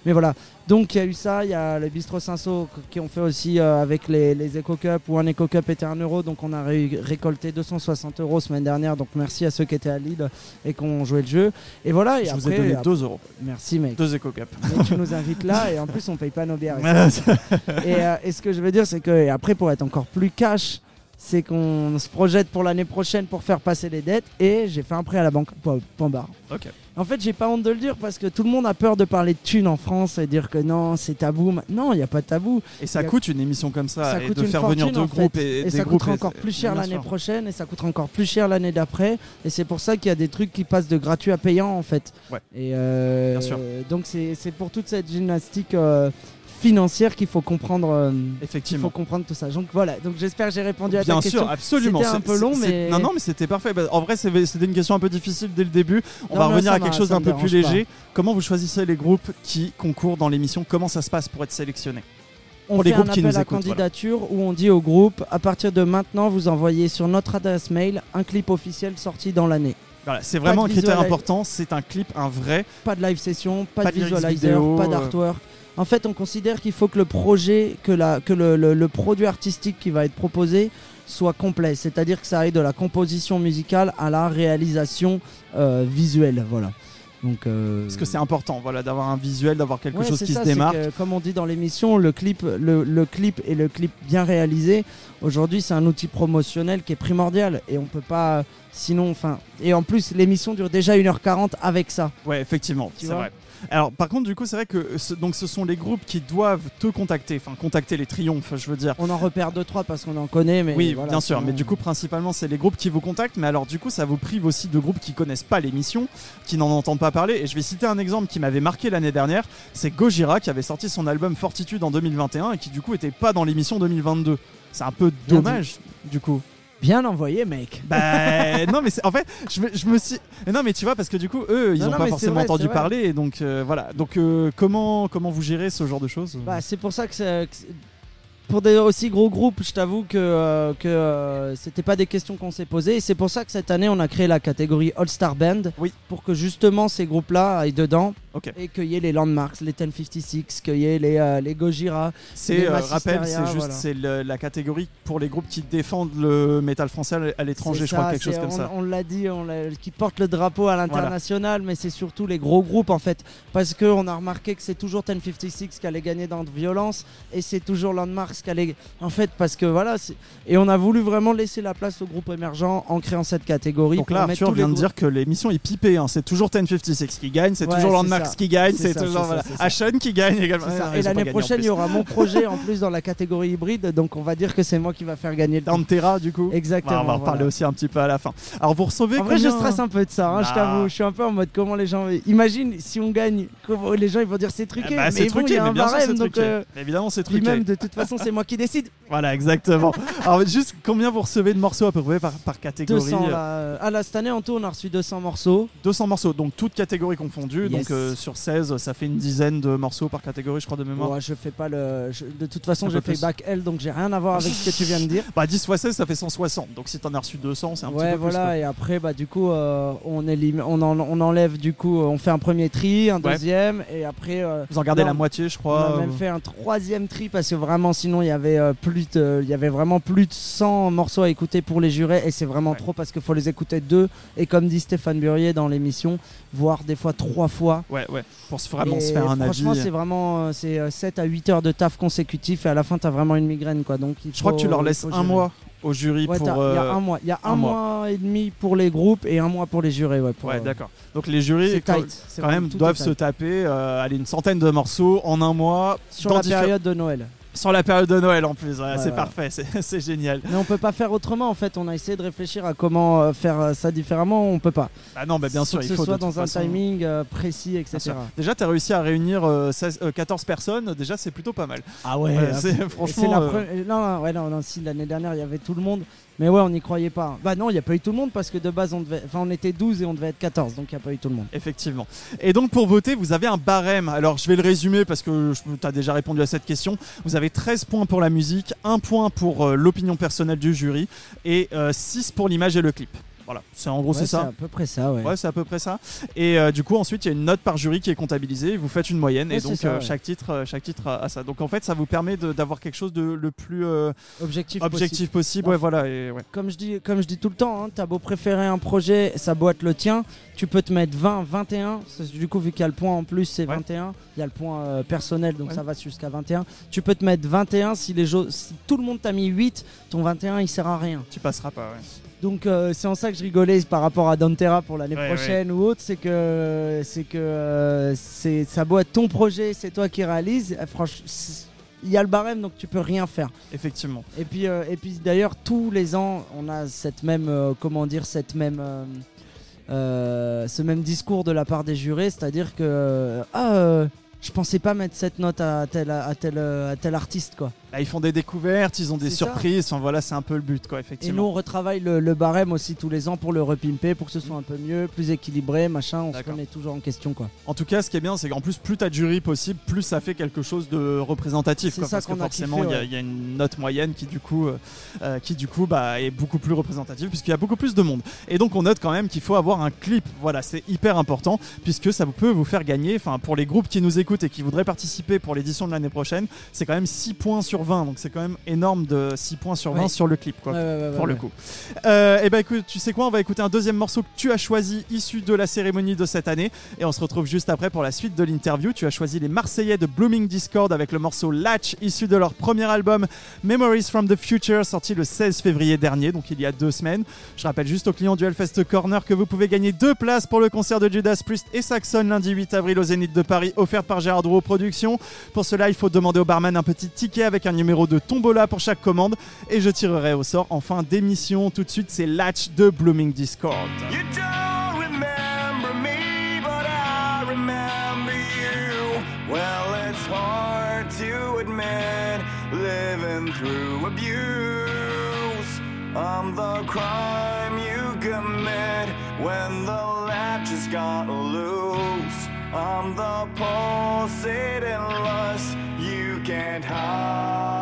Mais voilà, donc il y a eu ça, il y a le Bistro Cinsault qui ont fait aussi euh, avec les, les Eco Cup où un Eco Cup était 1 euro, donc on a ré- récolté 260 euros semaine dernière. Donc merci à ceux qui étaient à Lille et qui ont joué le jeu. Et voilà, et Je vous après, ai donné ap- 2 euros. merci mec. 2 éco cup. Mais tu nous invites là et en plus on paye pas nos bières. Et ça, [LAUGHS] et, euh, et ce que je veux dire, c'est que et après, pour être encore plus cash, c'est qu'on se projette pour l'année prochaine pour faire passer les dettes. Et j'ai fait un prêt à la banque. Point, barre. Ok. En fait, j'ai pas honte de le dire parce que tout le monde a peur de parler de thunes en France et dire que non, c'est tabou. Non, il n'y a pas de tabou. Et ça a- coûte une émission comme ça, Ça et coûte de une faire venir deux groupes fait. et, Et des ça coûtera encore plus cher l'année prochaine et ça coûtera encore plus cher l'année d'après. Et c'est pour ça qu'il y a des trucs qui passent de gratuit à payant en fait. Ouais. Et euh, Bien sûr. donc c'est c'est pour toute cette gymnastique euh, financière qu'il faut comprendre. euh, il Effectivement. faut comprendre tout ça. Donc voilà, donc j'espère que j'ai répondu à ta Bien question. sûr, absolument. C'était un C'est- peu long, c'est- mais- Non, non, mais c'était parfait. Bah, En vrai, c'est- c'était une question un peu difficile dès le début. On Non, va mais revenir ça à quelque m'a- chose ça d'un me peu plus dérange léger. Comment vous choisissez les groupes qui concourent dans l'émission? Comment ça se passe pour être sélectionné? On pour les fait groupes un qui appel nous à écoutent, voilà. candidature où on dit au groupe à partir de maintenant, vous envoyez sur notre adresse mail un clip officiel sorti dans l'année. Voilà, c'est Pas vraiment un de critère important. C'est un clip, un vrai. Pas de live session, pas, Pas de de lyrics visualizer, vidéo, pas euh. d'artwork. En fait, on considère qu'il faut que le projet, que, la, que le, le- le produit artistique qui va être proposé soit complet. C'est-à-dire que ça aille de la composition musicale à la réalisation euh, visuelle. Voilà. Donc, euh, Parce que c'est important, voilà, d'avoir un visuel, d'avoir quelque Ouais, chose qui ça, se démarque. que, comme on dit dans l'émission, le clip, le, le clip et le clip bien réalisé, aujourd'hui c'est un outil promotionnel qui est primordial et on peut pas sinon, enfin, et en plus l'émission dure déjà 1h40 avec ça. Ouais, effectivement, c'est vrai. Alors, par contre, du coup, c'est vrai que ce, donc ce sont les groupes qui doivent te contacter, enfin contacter les triomphes, je veux dire. On en repère deux trois parce qu'on en connaît, mais oui, voilà, bien sûr, mais du coup, principalement, c'est les groupes qui vous contactent. Mais alors, du coup, ça vous prive aussi de groupes qui connaissent pas l'émission, qui n'en entendent pas parler. Et je vais citer un exemple qui m'avait marqué l'année dernière c'est Gojira qui avait sorti son album Fortitude en 2021 et qui, du coup, était pas dans l'émission 2022. C'est un peu dommage, du coup. Bien envoyé, mec. Bah [LAUGHS] non mais en fait je me, je me suis non mais tu vois parce que du coup eux ils Non, ont non, pas forcément vrai, entendu parler et donc euh, voilà donc euh, comment comment vous gérez ce genre de choses? Bah, c'est pour ça que, que pour des aussi gros groupes, je t'avoue que, euh, que c'était pas des questions qu'on s'est posées. Et c'est pour ça que cette année, on a créé la catégorie All Star Band. Oui. Pour que justement ces groupes-là aillent dedans. Ok. Et ait les Landmarks, les 1056, qu'il y ait les, euh, les Gojira. c'est euh, rappel c'est juste voilà. c'est le- la catégorie pour les groupes qui défendent le métal français à l'étranger je crois quelque chose comme on, ça On l'a dit, on l'a- qui portent le drapeau à l'international, mais c'est surtout les gros groupes en fait. Parce qu'on a remarqué que c'est toujours 1056 qui allait gagner dans de violence et c'est toujours Landmarks qui allait. En fait, parce que voilà. c'est- Et on a voulu vraiment laisser la place aux groupes émergents en créant cette catégorie. donc là Arthur vient de dire que l'émission est pipée hein. c'est toujours 1056 qui gagne c'est Ouais, toujours Landmarks ça. qui gagne C'est toujours voilà ça. Ashen qui gagne également Et l'année prochaine, il y aura mon projet en plus dans la catégorie hybride, donc on va dire que c'est moi qui va faire gagner le temps. Dantera du coup Exactement. Bah, on va en voilà. parler aussi un petit peu à la fin alors vous recevez En vrai, je stresse un peu de ça, hein, je Bah. t'avoue. Je suis un peu en mode comment les gens. Imagine si on gagne, les gens ils vont dire c'est truqué. Ah bah, mais c'est bon, truqué, a mais bien barème, donc. truqué. euh, Évidemment, c'est Puis truqué. même de toute façon, c'est moi qui décide. [LAUGHS] Voilà, exactement. Alors, juste combien vous recevez de morceaux à peu près par, par catégorie 200 euh, là. Ah là, cette année en tout, on a reçu 200 morceaux. 200 morceaux, donc toutes catégories confondues. Yes. Donc, euh, euh, sur 16, ça fait une dizaine de morceaux par catégorie, je crois, de mémoire. Ouais, je fais pas le. je- De toute façon, Un je peu fais plus. bac L, donc j'ai rien à voir avec ce que tu viens de dire. Bah 10 x 16, ça fait 160. Donc si t'en as reçu 200, c'est un ouais, petit peu plus. voilà. quoi. Et après, bah du coup, euh, on, on, en- on enlève du coup, on fait un premier tri, un Ouais. deuxième, et après. euh, Vous en gardez Non, la moitié, je On crois. a même fait un troisième tri parce que vraiment sinon il y avait plus de, il y avait vraiment plus de 100 morceaux à écouter pour les jurés et c'est vraiment Ouais. trop parce qu'il faut les écouter deux et comme dit Stéphane Burier dans l'émission, voire des fois trois fois. Ouais, ouais. Pour se vraiment Et se faire un franchement, avis. c'est vraiment euh, c'est euh, 7 à 8 heures de taf consécutif et à la fin tu as vraiment une migraine quoi. Donc il Je crois que tu leur laisses un mois au jury Ouais, pour. t'as- il y a euh, un mois, il y a un, un mois. mois. et demi pour les groupes et un mois pour les jurés ouais. euh, d'accord. Donc les jurys, quand, même, doivent se taper euh, allez, une centaine de morceaux en un mois. sur la période de Noël. Sur la période de Noël en plus. Ouais, Ouais, c'est ouais. parfait, [LAUGHS] c'est génial. Mais on peut pas faire autrement en fait. On a essayé de réfléchir à comment euh, faire euh, ça différemment. On peut pas. Bah non, bah bien sûr, que il ce faut soit de dans toute un façon- timing euh, précis, etc. Déjà, tu as réussi à réunir euh, 16, euh, 14 personnes. Déjà, c'est plutôt pas mal. Ah ouais. Euh, c'est- franchement. la pre- Non, non, ouais, non, non, si l'année dernière il y avait tout le monde. Mais ouais, on n'y croyait pas. Bah non, il n'y a pas eu tout le monde parce que de base on devait, enfin on était 12 et on devait être 14, donc il n'y a pas eu tout le monde. Effectivement. Et donc pour voter, vous avez un barème. Alors je vais le résumer parce que tu as déjà répondu à cette question. Vous avez 13 points pour la musique, 1 point pour euh, l'opinion personnelle du jury et 6 pour l'image et le clip. Voilà, c'est en gros Ouais, c'est ça. à peu près ça, ouais. Ouais, c'est à peu près ça. Et euh, du coup, ensuite, il y a une note par jury qui est comptabilisée. Vous faites une moyenne Ouais, et c'est donc ça, euh, chaque titre, euh, chaque titre a, a ça. Donc en fait, ça vous permet d'avoir quelque chose de le plus euh, Objectif. objectif possible. Enfin, Ouais, voilà. Et, ouais. Comme je dis, comme je dis tout le temps, hein, t'as beau préférer un projet, ça être le tien. Tu peux te mettre 20, 21. C'est- Du coup, vu qu'il y a le point en plus, c'est Ouais. 21. Il y a le point personnel, donc ça va jusqu'à 21. Tu peux te mettre 21 si les jo- si tout le monde t'a mis 8, ton 21 il sert à rien. Tu passeras pas. Ouais. Donc euh, c'est en ça que je rigolais par rapport à Dantera pour l'année Ouais, prochaine ou autre, c'est que c'est que euh, c'est ça doit être ton projet, c'est toi qui réalises. Euh, Franchement, il y a le barème donc tu peux rien faire. Effectivement. Et puis euh, et puis d'ailleurs tous les ans on a cette même comment dire cette même ce même discours de la part des jurés, c'est-à-dire que ah je pensais pas mettre cette note à tel à tel à tel artiste quoi. Là, ils font des découvertes, ils ont des ça. surprises. Enfin voilà, c'est un peu le but, quoi. Et nous, Effectivement. on retravaille le, le barème aussi tous les ans pour le repimper, pour que ce soit un peu mieux, plus équilibré, machin. On se remet toujours en question, quoi. En tout cas, ce qui est bien, c'est qu'en plus, plus t'as de jury possible, plus ça fait quelque chose de représentatif. Quoi, ça parce que qu'on a forcément, kiffé, il y a- ouais. il y, a une note moyenne qui, du coup, euh, euh, qui, du coup bah, est beaucoup plus représentative, puisqu'il y a beaucoup plus de monde. Et donc, on note quand même qu'il faut avoir un clip. Voilà, c'est hyper important, puisque ça peut vous faire gagner. Enfin, pour les groupes qui nous écoutent et qui voudraient participer pour l'édition de l'année prochaine, c'est quand même 6 points sur 20. Donc, c'est quand même énorme de 6 points sur 20 Ouais. sur le clip. Quoi Ouais, pour le coup. et ben écoute, tu sais quoi, on va écouter un deuxième morceau que tu as choisi issu de la cérémonie de cette année et on se retrouve juste après pour la suite de l'interview. Tu as choisi les Marseillais de Blooming Discord avec le morceau Latch issu de leur premier album Memories from the Future sorti le 16 février dernier, donc il y a deux semaines. Je rappelle juste aux clients du Hellfest Corner que vous pouvez gagner deux places pour le concert de Judas Priest et Saxon lundi 8 avril au Zénith de Paris offert par Gérard Drouot Productions. Pour cela, il faut demander au barman un petit ticket avec un numéro de tombola pour chaque commande et je tirerai au sort en fin d'émission. Tout de suite, c'est Latch de Blooming Discord. I'm the crime you commit when the latches got loose. I'm the pulsating lust you can't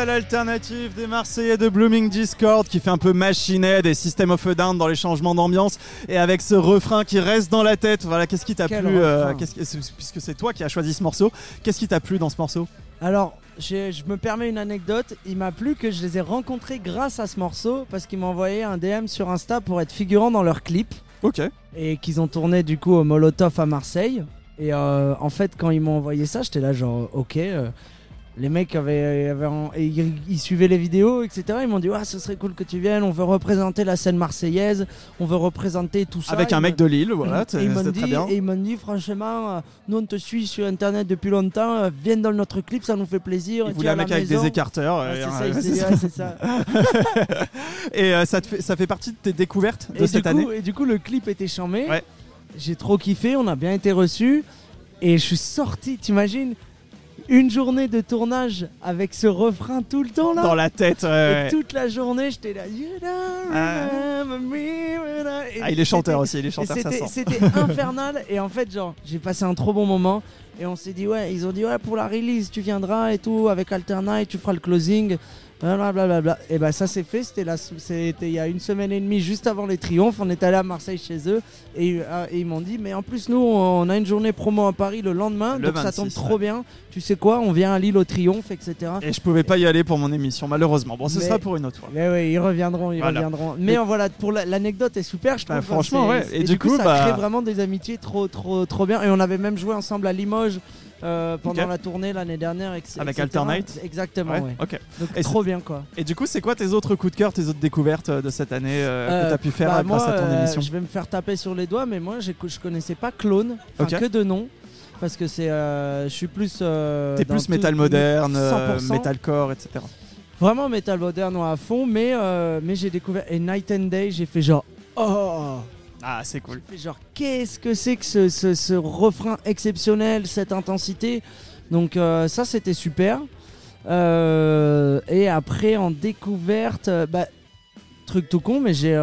Le métal alternatif des Marseillais de Blooming Discord qui fait un peu machinet des System of a Down dans les changements d'ambiance et avec ce refrain qui reste dans la tête. Voilà, qu'est-ce qui t'a plu euh, Puisque c'est toi qui as choisi ce morceau, qu'est-ce qui t'a plu dans ce morceau? Alors, je me permets une anecdote. Il m'a plu que je les ai rencontrés grâce à ce morceau parce qu'ils m'ont envoyé un DM sur Insta pour être figurant dans leur clip Ok. et qu'ils ont tourné du coup au Molotov à Marseille. Et euh, en fait, quand ils m'ont envoyé ça, j'étais là genre ok. euh, les mecs avaient, avaient en- et ils, ils suivaient les vidéos, etc. Ils m'ont dit ah ce serait cool que tu viennes. On veut représenter la scène marseillaise. On veut représenter tout ça. Avec Ils un me- mec de Lille, voilà, et ils m'ont dit, très bien. et ils m'ont dit franchement, euh, nous on te suit sur internet depuis longtemps, euh, viens dans notre clip, ça nous fait plaisir. Il Tu voulait es à un mec avec maison. des écarteurs. Euh, [LAUGHS] c'est ça, c'est ça. Et euh, ça, te fait, ça fait partie de tes découvertes de et, cette année? et du coup, le clip était chambé. Ouais. J'ai trop kiffé, on a bien été reçus. Et je suis sorti, t'imagines, une journée de tournage avec ce refrain tout le temps là. dans la tête. ouais, Et toute la journée, j'étais là. You don't Ah. remember me when I- et Ah, il est chanteur aussi, il est chanteur, ça c'était- sent. C'était [LAUGHS] infernal et en fait genre j'ai passé un trop bon moment et on s'est dit ouais ils ont dit ouais pour la release tu viendras et tout avec Alternate tu feras le closing blablabla et bah ça c'est fait c'était la c'était il y a une semaine et demie juste avant les triomphes on est allé à Marseille chez eux et, euh, et ils m'ont dit mais en plus nous on a une journée promo à Paris le lendemain Le donc ça 26, tombe ouais. trop bien tu sais quoi? On vient à Lille au triomphe etc Et je pouvais pas y aller pour mon émission, malheureusement. Bon, ce sera pour une autre fois. mais oui, ils reviendront, ils Voilà. reviendront. Mais voilà, pour la- l'anecdote est super, je trouve. Bah, franchement, ouais. Et du coup, ça bah- crée vraiment des amitiés trop, trop, trop bien. Et on avait même joué ensemble à Limoges euh, pendant la tournée l'année dernière. ex- Avec etc. Alternate Exactement, Ouais. Donc Et trop bien, quoi. Et du coup, c'est quoi tes autres coups de cœur, tes autres découvertes euh, de cette année euh, que tu as pu faire bah, grâce moi, à ton émission Je vais me faire taper sur les doigts, mais moi, je connaissais pas Clone, enfin Ok. que de nom. Parce que c'est, euh, je suis plus. euh, T'es plus métal moderne, euh, 100%. metalcore, etc. Vraiment métal moderne à fond, mais, mais j'ai découvert. Et Night and Day, j'ai fait genre. Oh Ah, c'est cool. Fait genre qu'est-ce que c'est que ce, ce- ce refrain exceptionnel, cette intensité? Donc euh, ça c'était super. Euh, et après en découverte, euh, bah, truc tout con, mais j'ai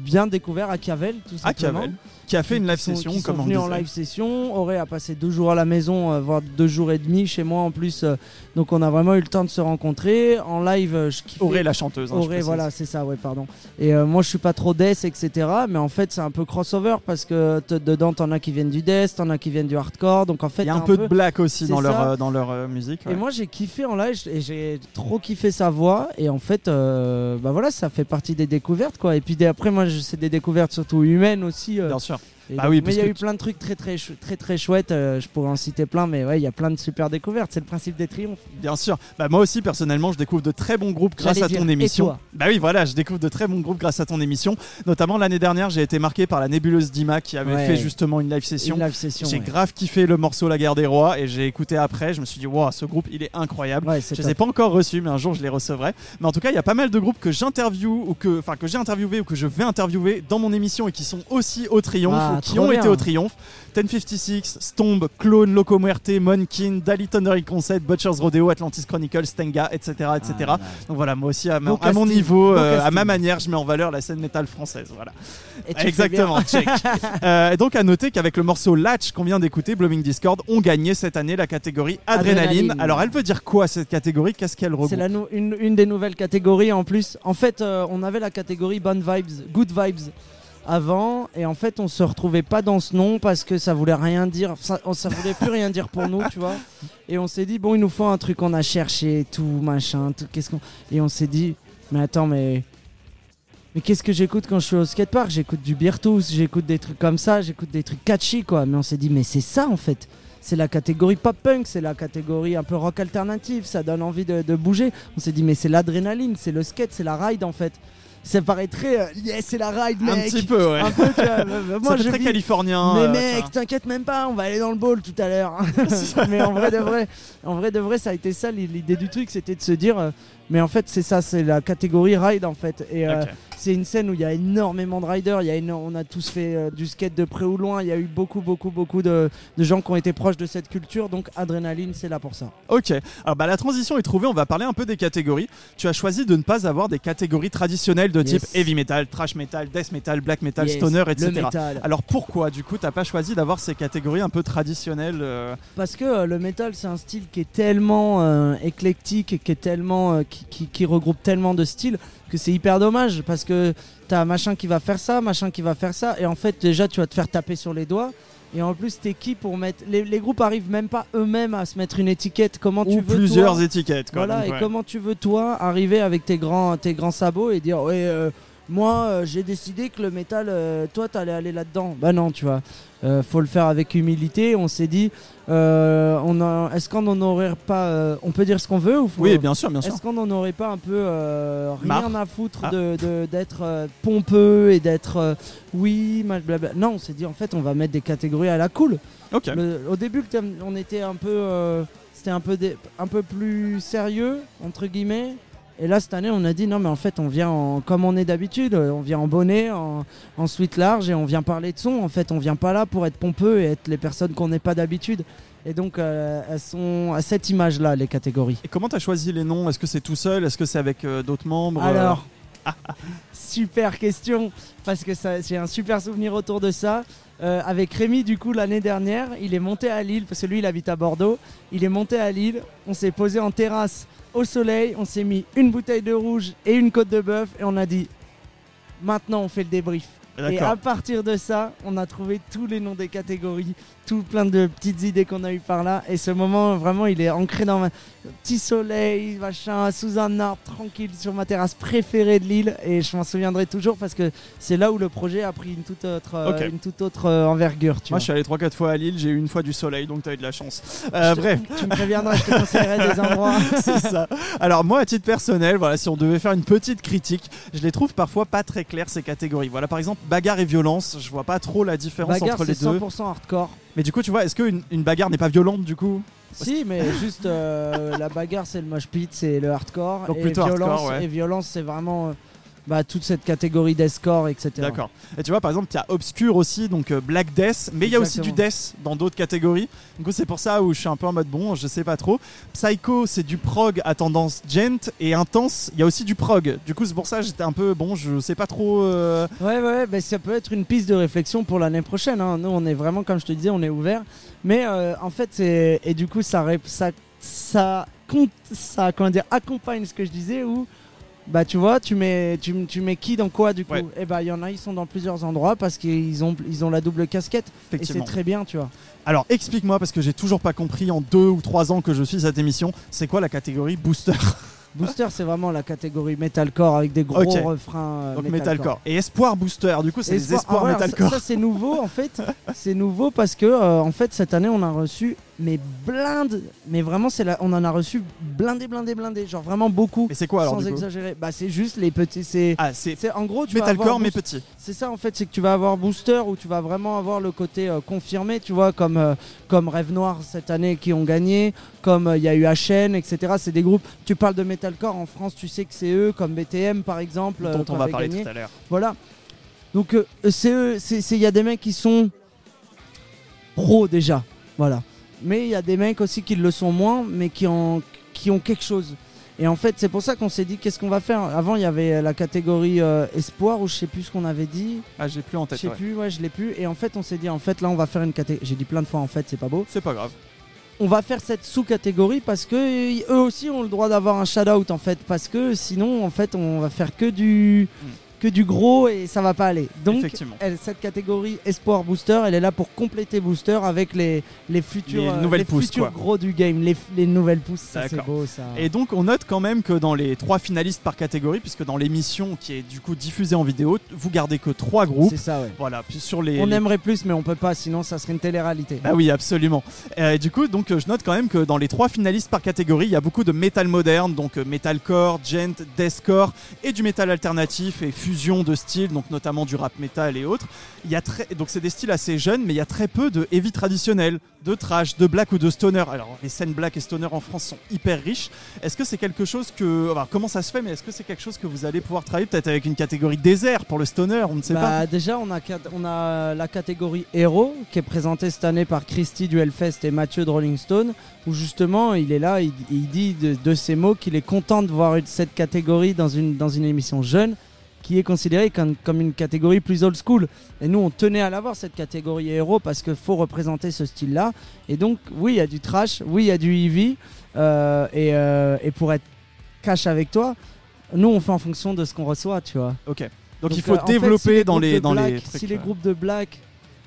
bien découvert Achiavel tout simplement. Achiavel. Qui a fait une live sont- session, qui sont comme on venus en live session. Auré a passé deux jours à la maison, euh, voire deux jours et demi chez moi en plus. euh, donc on a vraiment eu le temps de se rencontrer. En live, euh, je kiffais. Auré, la chanteuse. hein, Auré, voilà, c'est ça, ouais, pardon. Et euh, moi, je suis pas trop death, etc. Mais en fait, c'est un peu crossover parce que dedans, t'en as qui viennent du death, t'en as qui viennent du hardcore. Donc en fait, Il y a un peu de black aussi dans leur, euh, dans leur euh, musique. Et moi j'ai kiffé en live et j'ai trop kiffé sa voix et en fait bah voilà ça fait partie des découvertes quoi et puis après moi c'est des découvertes surtout humaines aussi Bien sûr. Bah donc- oui, mais il y a eu plein de trucs très très très très chouettes euh, je pourrais en citer plein mais ouais il y a plein de super découvertes c'est le principe des triomphes Bien sûr. Bah, moi aussi, personnellement, je découvre de très bons groupes grâce à dire, ton et émission. toi? Bah oui, voilà, je découvre de très bons groupes grâce à ton émission. Notamment l'année dernière, j'ai été marqué par la nébuleuse Dima qui avait Ouais. fait justement une live session. une live session J'ai ouais. grave kiffé le morceau La guerre des rois et j'ai écouté après. Je me suis dit, waouh, ce groupe, il est incroyable. Ouais, Je les ai top. pas encore reçus, mais un jour je les recevrai. Mais en tout cas, il y a pas mal de groupes que j'interviewe ou que, enfin, que j'ai interviewé ou que je vais interviewer dans mon émission et qui sont aussi au Triomphe Ah, ou qui ont bien. été au Triomphe. 1056, Stomb, Clone, Loco Muerte, Monkin, Dali Thundering Concept, Butcher's Rodeo, Atlantis Chronicles, Stenga, etc., etc. Ah, Donc voilà, moi aussi à, ma- Beau à mon niveau, euh, à ma manière, je mets en valeur la scène métal française. Voilà. Et Exactement, check. [LAUGHS] Euh, et donc à noter qu'avec le morceau Latch qu'on vient d'écouter, Blowing Discord ont gagné cette année la catégorie Adrénaline. Adrénaline. Alors elle veut dire quoi cette catégorie? Qu'est-ce qu'elle C'est regroupe? nou- une, une des nouvelles catégories en plus. En fait, euh, on avait la catégorie Bad Vibes, Good Vibes avant, et en fait, on se retrouvait pas dans ce nom parce que ça voulait rien dire. Ça, on- voulait plus rien dire pour nous, tu vois. Et on s'est dit bon, il nous faut un truc qu'on a cherché, tout machin, tout. Qu'est-ce qu'on Et on s'est dit mais attends, mais mais qu'est-ce que j'écoute quand je suis au skatepark? J'écoute du Beertooth, j'écoute des trucs comme ça, j'écoute des trucs catchy quoi. Mais on s'est dit mais c'est ça en fait. C'est la catégorie pop punk, c'est la catégorie un peu rock alternative, ça donne envie de bouger. On s'est dit mais c'est l'adrénaline, c'est le skate, c'est la ride en fait. Ça paraît très euh, yes, c'est la ride mec. Un petit peu, ouais. Un peu, tu vois, [LAUGHS] moi Ça je très vis- californien. mais euh, mec, t'inquiète même pas, on va aller dans le bowl tout à l'heure. [LAUGHS] mais en vrai de vrai, en vrai de vrai, ça a été ça l'idée du truc, c'était de se dire, euh, mais en fait c'est ça, c'est la catégorie ride en fait. Et euh, c'est une scène où il y a énormément de riders, il y a éno- on a tous fait euh, du skate de près ou loin, il y a eu beaucoup beaucoup beaucoup de, de gens qui ont été proches de cette culture, donc Adrénaline c'est là pour ça. Ok, alors bah, la transition est trouvée, on va parler un peu des catégories. Tu as choisi de ne pas avoir des catégories traditionnelles de type Yes. heavy metal, trash metal, death metal, black metal, Yes, stoner, Le etc. Alors pourquoi du coup t'as pas choisi d'avoir ces catégories un peu traditionnelles euh, Parce que euh, le métal, c'est un style qui est tellement euh, éclectique et qui est tellement euh, qui, qui- qui regroupe tellement de styles que c'est hyper dommage parce que t'as machin qui va faire ça, machin qui va faire ça et en fait déjà tu vas te faire taper sur les doigts et en plus t'es qui pour mettre les, les groupes arrivent même pas eux-mêmes à se mettre une étiquette comment tu veux plusieurs toi, étiquettes quoi, voilà donc, et comment tu veux toi arriver avec tes grands tes grands sabots et dire ouais euh, moi euh, j'ai décidé que le métal euh, toi t'allais aller là-dedans bah non tu vois Euh, faut le faire avec humilité on s'est dit on a est-ce qu'on en aurait pas on peut dire ce qu'on veut ou faut- Oui, bien sûr, bien sûr. est-ce qu'on en aurait pas un peu rien à foutre Ah. de- d'être pompeux et d'être oui mal- blabla non on s'est dit en fait on va mettre des catégories à la cool Ok. le- au début, on était un peu, c'était un peu, dé- un peu plus sérieux entre guillemets. Et là, cette année, on a dit non, mais en fait, on vient en, comme on est d'habitude, euh, on vient en bonnet, en, en suite large, et on vient parler de son. En fait, on vient pas là pour être pompeux et être les personnes qu'on n'est pas d'habitude. Et donc, euh, elles sont à cette image-là, les catégories. Et comment t'as choisi les noms? Est-ce que c'est tout seul? Est-ce que c'est avec euh, d'autres membres? Alors, [LAUGHS] super question, parce que j'ai un super souvenir autour de ça. Euh, avec Rémi, du coup, l'année dernière, il est monté à Lille, parce que lui, il habite à Bordeaux. Il est monté à Lille, on s'est posé en terrasse au soleil, on s'est mis une bouteille de rouge et une côte de bœuf, et on a dit maintenant, on fait le débrief. Et à partir de ça, on a trouvé tous les noms des catégories, tout plein de petites idées qu'on a eu par là. Et ce moment, vraiment, il est ancré dans ma petit soleil, machin, sous un arbre, tranquille, sur ma terrasse préférée de l'île. Et je m'en souviendrai toujours parce que c'est là où le projet a pris une toute autre, euh, une toute autre euh, envergure. Tu Moi, vois. je suis allé 3-4 fois à Lille, j'ai eu une fois du soleil, donc t'as eu de la chance. Euh, bref, Tu me préviendras, je te conseillerai des endroits. [LAUGHS] c'est ça. Alors moi, à titre personnel, voilà, si on devait faire une petite critique, je les trouve parfois pas très claires ces catégories. Voilà, par exemple, bagarre et violence, je vois pas trop la différence Bagarre, entre les c'est deux. 100% hardcore. Mais du coup, tu vois, est-ce qu'une une bagarre n'est pas violente du coup? Si, mais juste euh, la bagarre, c'est le mosh pit, c'est le hardcore. Donc et plutôt violence, hardcore, ouais. Et violence, c'est vraiment. Bah, toute cette catégorie deathcore, etc. D'accord. Et tu vois, par exemple, il y a Obscure aussi, donc euh, Black Death, mais il y a aussi du. Death dans d'autres catégories. Donc c'est pour ça où je suis un peu en mode bon, je sais pas trop. Psycho, c'est du prog à tendance gent, et Intense, il y a aussi du prog. Du coup, c'est pour ça j'étais un peu bon, je sais pas trop. euh, Ouais, ouais, bah, ça peut être une piste de réflexion pour l'année prochaine. hein. Nous, on est vraiment, comme je te disais, on est ouvert. Mais euh, en fait, c'est. Et du coup, ça, ça, ça, compte, ça comment dire, accompagne ce que je disais où. Bah tu vois, tu mets, tu, tu mets qui dans quoi du coup Ouais. Et bah il y en a, ils sont dans plusieurs endroits parce qu'ils ont, ils ont la double casquette et c'est très bien, tu vois. Alors explique-moi, parce que j'ai toujours pas compris en deux ou trois ans que je suis cette émission, c'est quoi la catégorie booster? Booster, c'est vraiment la catégorie metalcore avec des gros refrains. euh, Donc metalcore. metalcore. Et Espoir Booster, du coup, c'est Espoir- espoirs ah metalcore. Ça, ça, c'est nouveau en fait. c'est nouveau parce que euh, en fait cette année on a reçu mais blinde, mais vraiment c'est on en a reçu blindé, blindé, blindé, genre vraiment beaucoup. Mais c'est quoi alors sans du coup exagérer. Bah c'est juste les petits, c'est, Ah, en gros tu vas metalcore mais petit. C'est ça en fait, c'est que tu vas avoir booster où tu vas vraiment avoir le côté euh, confirmé, tu vois, comme euh, comme Rêve Noir cette année qui ont gagné, comme euh, il y a eu HN, etc. C'est des groupes. Tu parles de metalcore en France, tu sais que c'est eux, comme BTM par exemple, dont on va parler gagné. tout à l'heure. Voilà. Donc c'est eux, c'est il y a des mecs qui sont pros déjà, voilà. Mais il y a des mecs aussi qui le sont moins, mais qui ont qui ont quelque chose. Et en fait, c'est pour ça qu'on s'est dit qu'est-ce qu'on va faire? Avant, il y avait la catégorie euh, espoir ou je sais plus ce qu'on avait dit. Ah, j'ai plus en Je tête. sais ouais. plus, ouais, je l'ai plus. Et en fait, on s'est dit en fait là, on va faire une catégorie. J'ai dit plein de fois en fait, c'est pas beau. C'est pas grave. On va faire cette sous-catégorie parce que euh, eux aussi ont le droit d'avoir un shout-out en fait, parce que sinon en fait, on va faire que du Mm. Que du gros et ça va pas aller. Donc Effectivement. elle- cette catégorie Espoir Booster, elle est là pour compléter Booster avec les, les futurs, Les euh, nouvelles les pousses, futurs gros du game, les, les nouvelles pousses. Ça, c'est beau ça. Et donc on note quand même que dans les trois finalistes par catégorie, puisque dans l'émission qui est du coup diffusée en vidéo, vous gardez que trois groupes. C'est ça, ouais. Voilà, puis sur les. On aimerait plus, mais on peut pas, sinon ça serait une télé-réalité. Bah oui, absolument. Euh, et du coup, donc euh, je note quand même que dans les trois finalistes par catégorie, il y a beaucoup de métal moderne, donc metalcore, gent, deathcore et du métal alternatif et fusion de styles, donc notamment du rap metal et autres. Il y a très donc c'est des styles assez jeunes, mais il y a très peu de heavy traditionnel, de trash, de black ou de stoner. Alors les scènes black et stoner en France sont hyper riches. Est-ce que c'est quelque chose que alors, comment ça se fait, mais est-ce que c'est quelque chose que vous allez pouvoir travailler peut-être avec une catégorie désert pour le stoner, on ne sait pas. Bah, déjà, on a, on a la catégorie héros qui est présentée cette année par Christy du Hellfest et Mathieu de Rolling Stone, où justement il est là, il, il dit de, de ses mots qu'il est content de voir cette catégorie dans une, dans une émission jeune qui est considérée comme, comme une catégorie plus old school. Et nous, on tenait à l'avoir cette catégorie héros parce qu'il faut représenter ce style-là. Et donc, oui, il y a du trash, oui, il y a du heavy. euh, et, euh, et pour être cash avec toi, nous, on fait en fonction de ce qu'on reçoit, tu vois. Ok. Donc, il faut euh, en fait, développer si dans groupes les dans les trucs. Si les groupes de black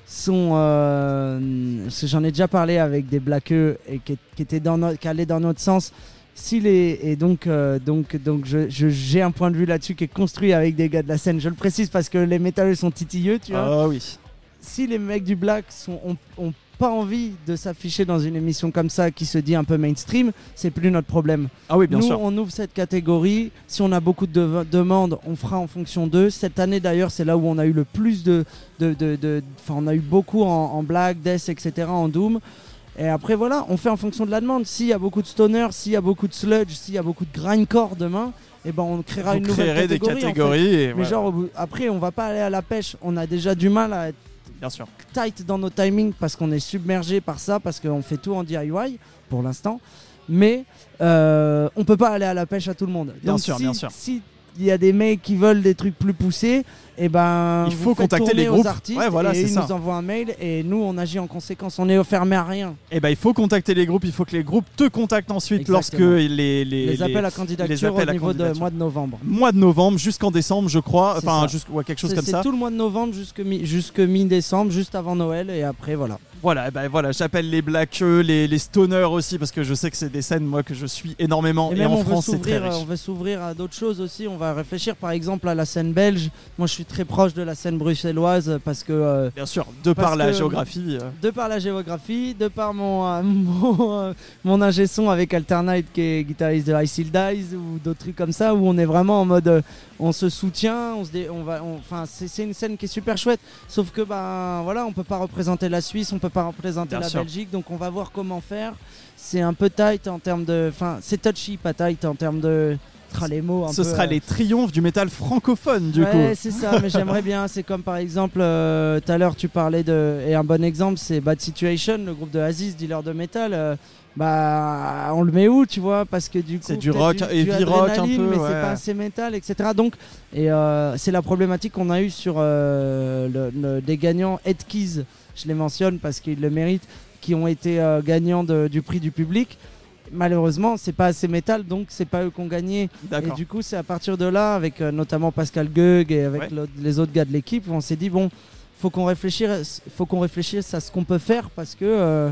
sont, j'en ai déjà parlé avec des blackeux et qui, qui étaient dans notre, qui allaient dans notre sens. Si les et donc euh, donc donc je je- j'ai un point de vue là-dessus qui est construit avec des gars de la scène. Je le précise parce que les métalleux sont titilleux, tu vois Ah oui. si les mecs du black sont, ont, ont pas envie de s'afficher dans une émission comme ça qui se dit un peu mainstream, c'est plus notre problème. Ah oui, bien Nous, sûr. on ouvre cette catégorie. Si on a beaucoup de de- demandes, on fera en fonction d'eux. Cette année, d'ailleurs, c'est là où on a eu le plus de. de, de- de- Enfin, on a eu beaucoup en, en black, death, etc., en doom. Et après, voilà, on fait en fonction de la demande. S'il y a beaucoup de stoner, s'il y a beaucoup de sludge, s'il y a beaucoup de grindcore demain, eh ben, on créera Vous une nouvelle catégorie. des en fait. catégories. et Mais voilà. genre, après, on va pas aller à la pêche. On a déjà du mal à être bien sûr. tight dans nos timings parce qu'on est submergé par ça, parce qu'on fait tout en DIY pour l'instant. Mais euh, on peut pas aller à la pêche à tout le monde. Bien Donc sûr, si, bien sûr. Si il y a des mecs qui veulent des trucs plus poussés, et ben Il faut contacter les aux groupes. artistes Ouais, voilà, et ils ça. nous envoient un mail et nous on agit en conséquence. On est fermé à rien. Eh ben, il faut contacter les groupes. Il faut que les groupes te contactent ensuite Exactement. lorsque les, les, appels à candidature les appels au niveau de mois de novembre. mois de novembre jusqu'en décembre, je crois. Enfin, jusqu'- ouais, quelque chose comme c'est ça. tout le mois de novembre jusque mi-décembre, juste avant Noël et après voilà. Voilà, ben voilà, j'appelle les blackeux, les, les stoners aussi parce que je sais que c'est des scènes moi que je suis énormément Et en on France c'est très s'ouvrir, riche. on veut s'ouvrir à d'autres choses aussi. On va réfléchir par exemple à la scène belge. Moi, je suis très proche de la scène bruxelloise parce que euh, Bien sûr, de par la que- géographie. euh, de par la géographie, de par mon euh, [LAUGHS] mon, mon ingé son avec Alternate qui est guitariste de I Still Dies ou d'autres trucs comme ça où on est vraiment en mode on se soutient, on se dé- on va, enfin c'est une scène qui est super chouette. Sauf que ben voilà, on peut pas représenter la Suisse, on peut pas représenter Bien la sûr. Belgique, donc on va voir comment faire. C'est un peu tight en termes de, enfin c'est touchy, pas tight en termes de les mots un Ce peu, sera euh, les triomphes du métal francophone, du ouais, coup. c'est ça, mais j'aimerais bien. C'est comme par exemple, euh, tout à l'heure tu parlais de. Et un bon exemple, c'est Bad Situation, le groupe de Aziz, dealer de métal. euh, bah, on le met où, tu vois Parce que du coup. C'est du rock, heavy rock un peu, Mais ouais. c'est pas assez métal, etc. Donc, et euh, c'est la problématique qu'on a eue sur euh, le- le- des gagnants Ed Keys, je les mentionne parce qu'ils le méritent, qui ont été euh, gagnants de- du prix du public. Malheureusement, c'est pas assez métal, donc c'est pas eux qui ont gagné. Et du coup, c'est à partir de là, avec euh, notamment Pascal Gueug et avec Ouais. les autres gars de l'équipe, on s'est dit bon, faut qu'on réfléchisse, faut qu'on réfléchisse à ce qu'on peut faire parce que euh,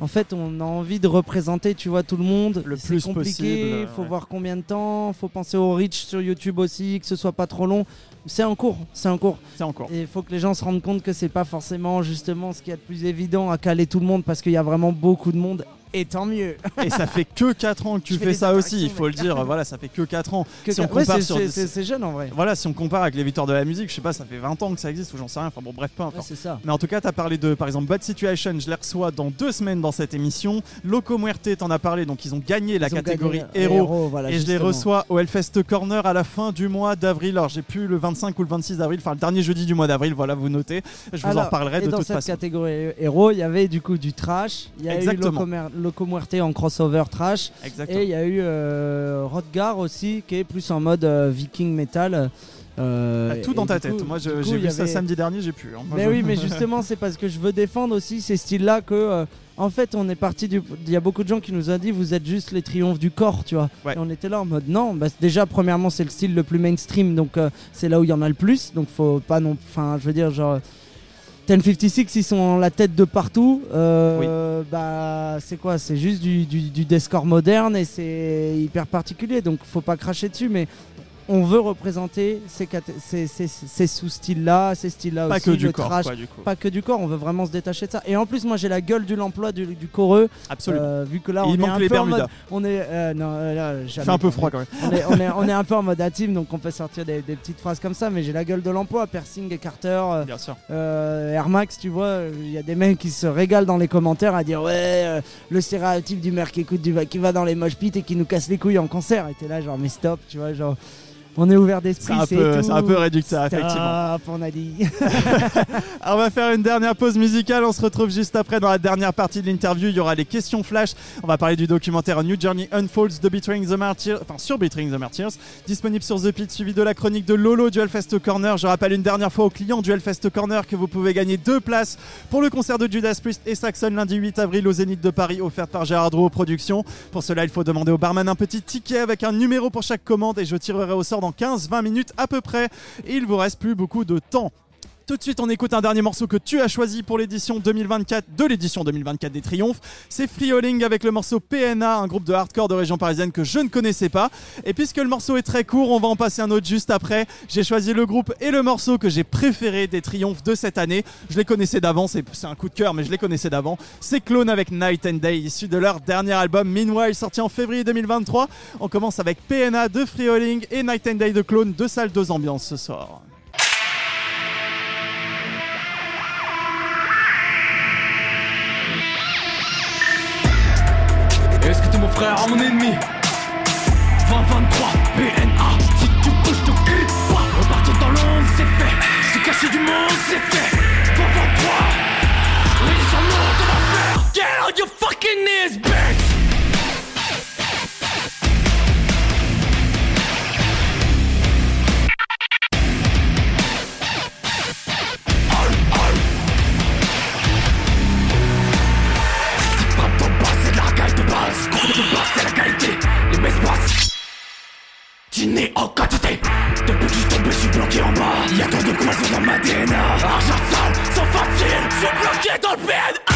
en fait, on a envie de représenter, tu vois, tout le monde. Le plus compliqué. possible, faut ouais. voir combien de temps. Faut penser au reach sur YouTube aussi, que ce soit pas trop long. C'est en cours, c'est en cours. C'est encore. Et il faut que les gens se rendent compte que c'est pas forcément justement ce qu'il y a de plus évident à caler tout le monde parce qu'il y a vraiment beaucoup de monde. Et tant mieux. Et ça fait que 4 ans que tu fais ça aussi, il faut le dire. [LAUGHS] Voilà, ça fait que 4 ans. Que- Si on ouais, compare c'est- sur jeune en vrai. Voilà, si on compare avec les victoires de la musique, je sais pas, ça fait 20 ans que ça existe ou j'en sais rien. Enfin bon, bref, peu importe. c'est ça. Mais en tout cas, tu as parlé de, par exemple, Bad Situation, je les reçois dans deux semaines dans cette émission. Loco Muerte, t'en as parlé, donc ils ont gagné la ont catégorie gagné, héros. voilà, et je les reçois au Hellfest Corner à la fin du mois d'avril. Alors j'ai plus le 25 ou le 26 avril, enfin le dernier jeudi du mois d'avril, voilà, vous notez. Je vous Alors, en reparlerai et de dans toute cette façon. catégorie héros, il y avait du coup du trash, il y a Exactement. eu Loco, Muerte en crossover trash, Exactement. et il y a eu euh, Rodgar aussi, qui est plus en mode euh, viking metal. euh, tout dans ta coup- tête. Moi, j'ai vu ça samedi dernier, j'ai pu. hein. Moi, Mais je- oui, mais [LAUGHS] justement, c'est parce que je veux défendre aussi ces styles-là que, euh, en fait, on est parti du. Il y a beaucoup de gens qui nous ont dit, vous êtes juste les triomphes du corps, tu vois. Ouais. Et on était là en mode, non, bah, déjà, premièrement, c'est le style le plus mainstream, donc euh, c'est là où il y en a le plus, donc faut pas non. Enfin, je veux dire, genre. 1056, ils sont la tête de partout. Euh, Bah, c'est quoi? C'est juste du, du, du deathcore moderne et c'est hyper particulier, donc faut pas cracher dessus, mais on veut représenter ces, caté- ces, ces- ces sous-styles-là, ces styles-là Pas aussi, que du le corps, trash, quoi, du coup. pas que du corps, on veut vraiment se détacher de ça. Et en plus, moi j'ai la gueule de l'emploi du, du choreux, Absolument. euh, vu que là on il est manque un les peu en mode, on est, euh, non, euh, là, fait un peu froid quand même. On est, on, est, on est un peu en mode team, donc on peut sortir des, des petites phrases comme ça, mais j'ai la gueule de l'emploi, Persing et Carter, Bien sûr. Air Max, tu vois, il y a des mecs qui se régalent dans les commentaires à dire ouais, le stéréotype du mec qui écoute du qui va dans les mosh pits et qui nous casse les couilles en concert. Et t'es là genre mais stop, tu vois, genre on est ouvert d'esprit, c'est un peu réducteur, effectivement. on a dit. [LAUGHS] Alors, on va faire une dernière pause musicale. On se retrouve juste après dans la dernière partie de l'interview. Il y aura les questions flash. On va parler du documentaire New Journey Unfolds de Betraying the Martyrs, enfin sur Betraying the Martyrs, disponible sur The Pit, suivi de la chronique de Lolo du Hellfest Corner. Je rappelle une dernière fois aux clients du Hellfest Corner que vous pouvez gagner deux places pour le concert de Judas Priest et Saxon lundi 8 avril au Zénith de Paris, offert par Gérard Drouot Productions. Pour cela, il faut demander au barman un petit ticket avec un numéro pour chaque commande et je tirerai au sort dans 15-20 minutes à peu près. Il vous reste plus beaucoup de temps. Tout de suite, on écoute un dernier morceau que tu as choisi pour l'édition 2024 de l'édition 2024 des Triomphes. C'est Frioling avec le morceau PNA, un groupe de hardcore de région parisienne que je ne connaissais pas. Et puisque le morceau est très court, on va en passer un autre juste après. J'ai choisi le groupe et le morceau que j'ai préféré des Triomphes de cette année. Je les connaissais d'avant, c'est un coup de cœur, mais je les connaissais d'avant. C'est Clone avec Night and Day, issu de leur dernier album Meanwhile, sorti en février 2023. On commence avec PNA de Frioling et Night and Day de Clone, deux salles, deux ambiances ce soir. Frère ou mon ennemi. 2023 PNA Si tu bouges te crie pas. Repartir dans l'ombre c'est fait. Se cacher du monde c'est fait. 2023 Les gens montent en enfer Get on your fucking knees bitch N'es en quantité. Depuis que je tombé, je suis bloqué en bas. Y'a trop de poison dans ma DNA Argent sale, sans facile Je suis bloqué dans le PNA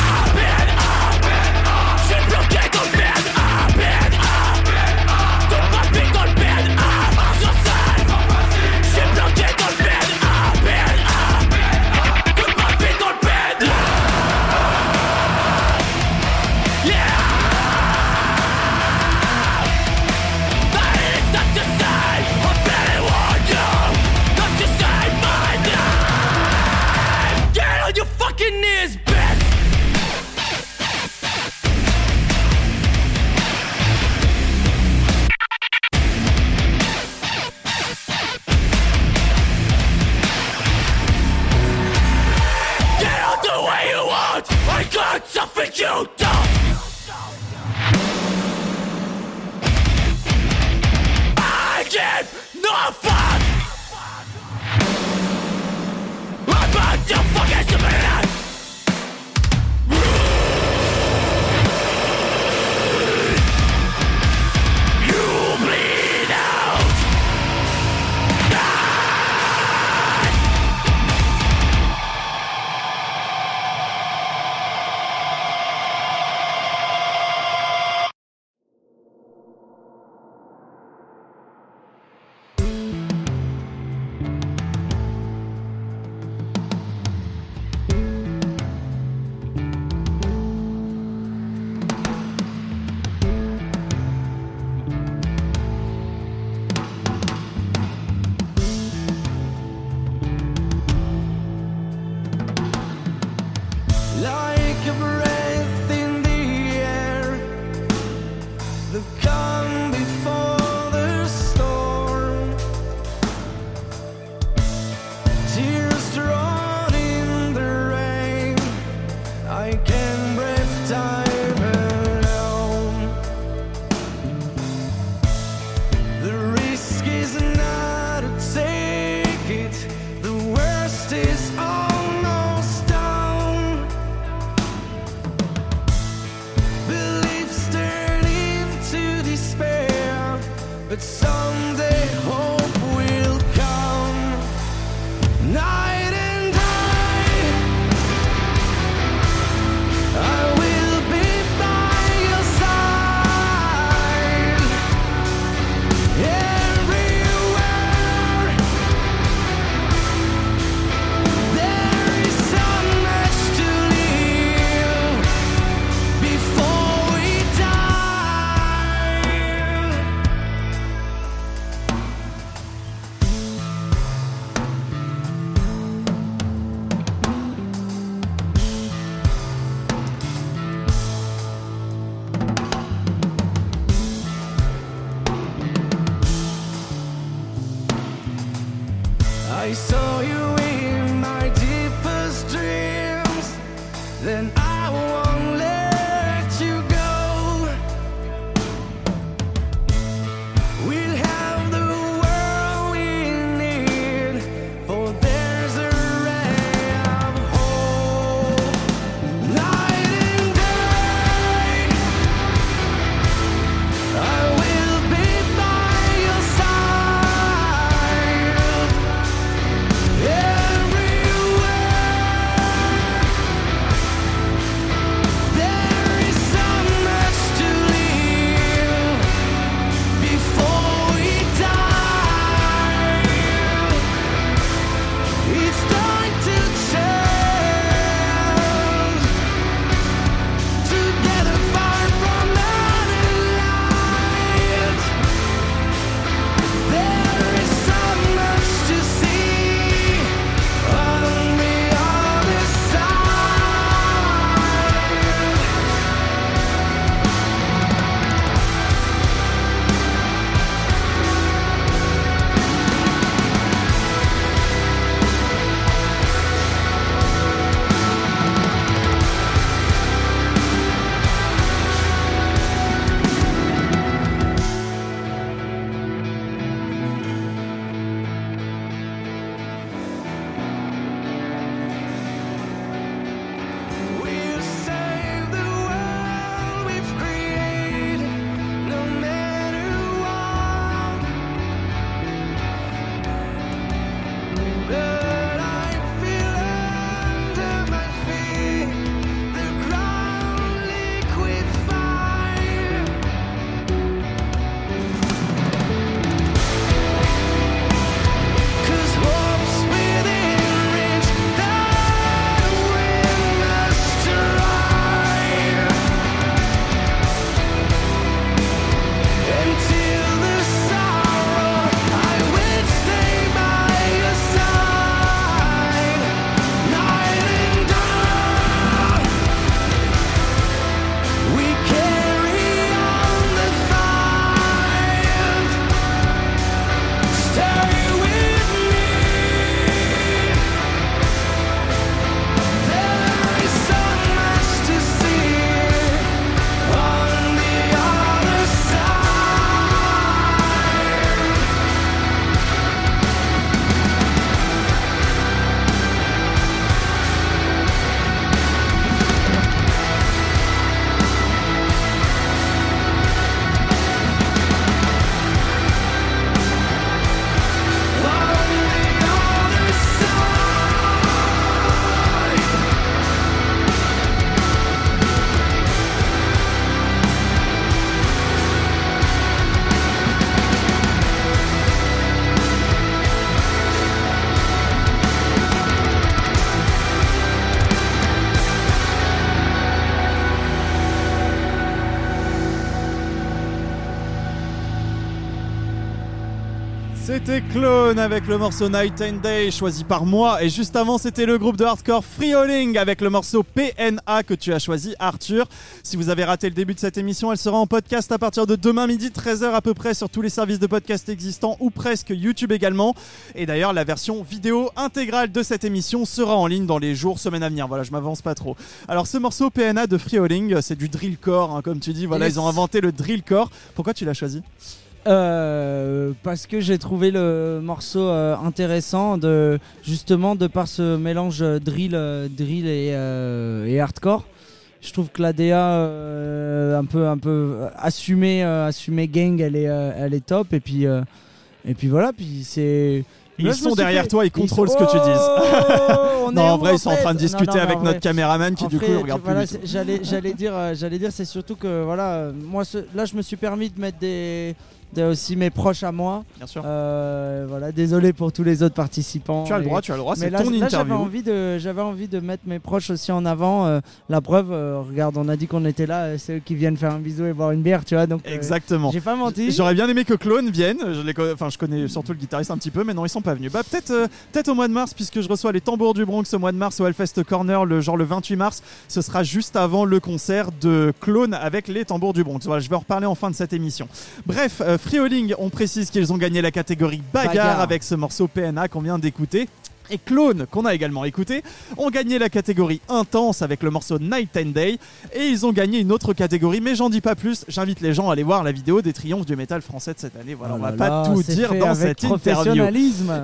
Avec le morceau Night and Day choisi par moi et juste avant c'était le groupe de hardcore Freeholing avec le morceau PNA que tu as choisi Arthur. Si vous avez raté le début de cette émission, elle sera en podcast à partir de demain midi 13h à peu près sur tous les services de podcast existants ou presque YouTube également. Et d'ailleurs la version vidéo intégrale de cette émission sera en ligne dans les jours, semaines à venir. Voilà, je m'avance pas trop. Alors ce morceau PNA de Freeholing, c'est du drillcore hein, comme tu dis. Voilà, Yes. ils ont inventé le drillcore. Pourquoi tu l'as choisi? Euh, parce que j'ai trouvé le morceau euh, intéressant de justement de par ce mélange drill, drill et, euh, et hardcore. Je trouve que la DA euh, un peu un peu assumée euh, assumée gang, elle est euh, elle est top et puis euh, et puis voilà puis c'est Ils Là, sont derrière fait- toi, ils contrôlent ce que tu Oh, dises. [LAUGHS] on est Non, en vrai, ils sont en train de discuter non, avec notre caméraman qui En du coup fait, regarde voilà, plus. J'allais, j'allais dire, j'allais dire, c'est surtout que voilà, moi, ce- là, je me suis permis de mettre des, des- aussi mes proches à moi. Bien sûr. Euh, voilà, désolé pour tous les autres participants. Tu as le Et- droit, tu as le droit, c'est ton là, j'avais envie de, j'avais envie de mettre mes proches aussi en avant. euh, la preuve, euh, regarde, on a dit qu'on était là, c'est eux qui viennent faire un bisou et boire une bière, tu vois. Donc, Exactement. j'ai pas menti. J'aurais bien aimé que Clone vienne. Je, les enfin, je connais surtout le guitariste un petit peu, mais non, ils sont pas venus. Bah, peut-être peut-être au mois de mars, puisque je reçois les tambours du Bronx au mois de mars au Hellfest Corner, le genre le 28 mars. Ce sera juste avant le concert de Clone avec les tambours du Bronx. Voilà, je vais en reparler en fin de cette émission. Bref, Freeholing, on précise qu'ils ont gagné la catégorie bagarre, Bagarre. avec ce morceau PNA qu'on vient d'écouter. Et Clone, qu'on a également écouté, ont gagné la catégorie intense avec le morceau Night and Day. Et ils ont gagné une autre catégorie, mais j'en dis pas plus. J'invite les gens à aller voir la vidéo des triomphes du métal français de cette année. Voilà, Oh on va pas là, tout dire dans cette interview.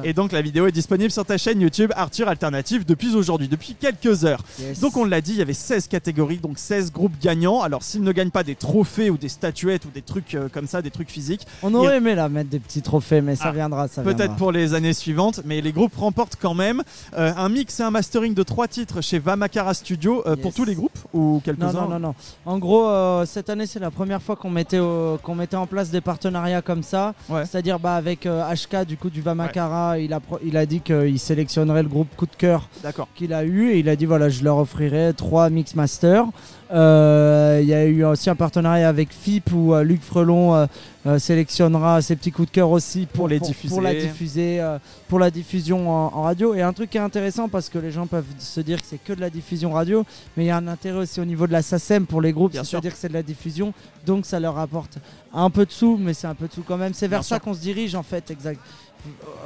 Et donc la vidéo est disponible sur ta chaîne YouTube Arthur Alternative depuis aujourd'hui, depuis quelques heures. Yes. Donc on l'a dit, il y avait 16 catégories, donc 16 groupes gagnants. Alors s'ils ne gagnent pas des trophées ou des statuettes ou des trucs euh, comme ça, des trucs physiques, on aurait aimé là mettre des petits trophées, mais ça Ah, viendra, ça peut-être pour les années suivantes, mais les groupes remportent quand même euh, un mix et un mastering de trois titres chez Vamakara Studio euh, pour tous les groupes ou quelques-uns Non, non, non, non. En gros, euh, cette année, c'est la première fois qu'on mettait, au- qu'on mettait en place des partenariats comme ça. Ouais. C'est-à-dire bah, avec HK, du coup, du Vamakara, il, a, il a dit qu'il sélectionnerait le groupe coup de cœur D'accord. qu'il a eu et il a dit voilà, je leur offrirai trois mix masters. Euh, Il y a eu aussi un partenariat avec FIP où euh, Luc Frelon euh, euh, sélectionnera ses petits coups de cœur aussi pour, Pour les pour, diffuser. pour la diffuser, euh, pour la diffusion en, en radio. Et un truc qui est intéressant parce que les gens peuvent se dire que c'est que de la diffusion radio, mais il y a un intérêt aussi au niveau de la SACEM pour les groupes, c'est-à-dire que c'est de la diffusion, donc ça leur apporte un peu de sous, mais c'est un peu de sous quand même. C'est vers Bien ça qu'on se dirige en fait, exact.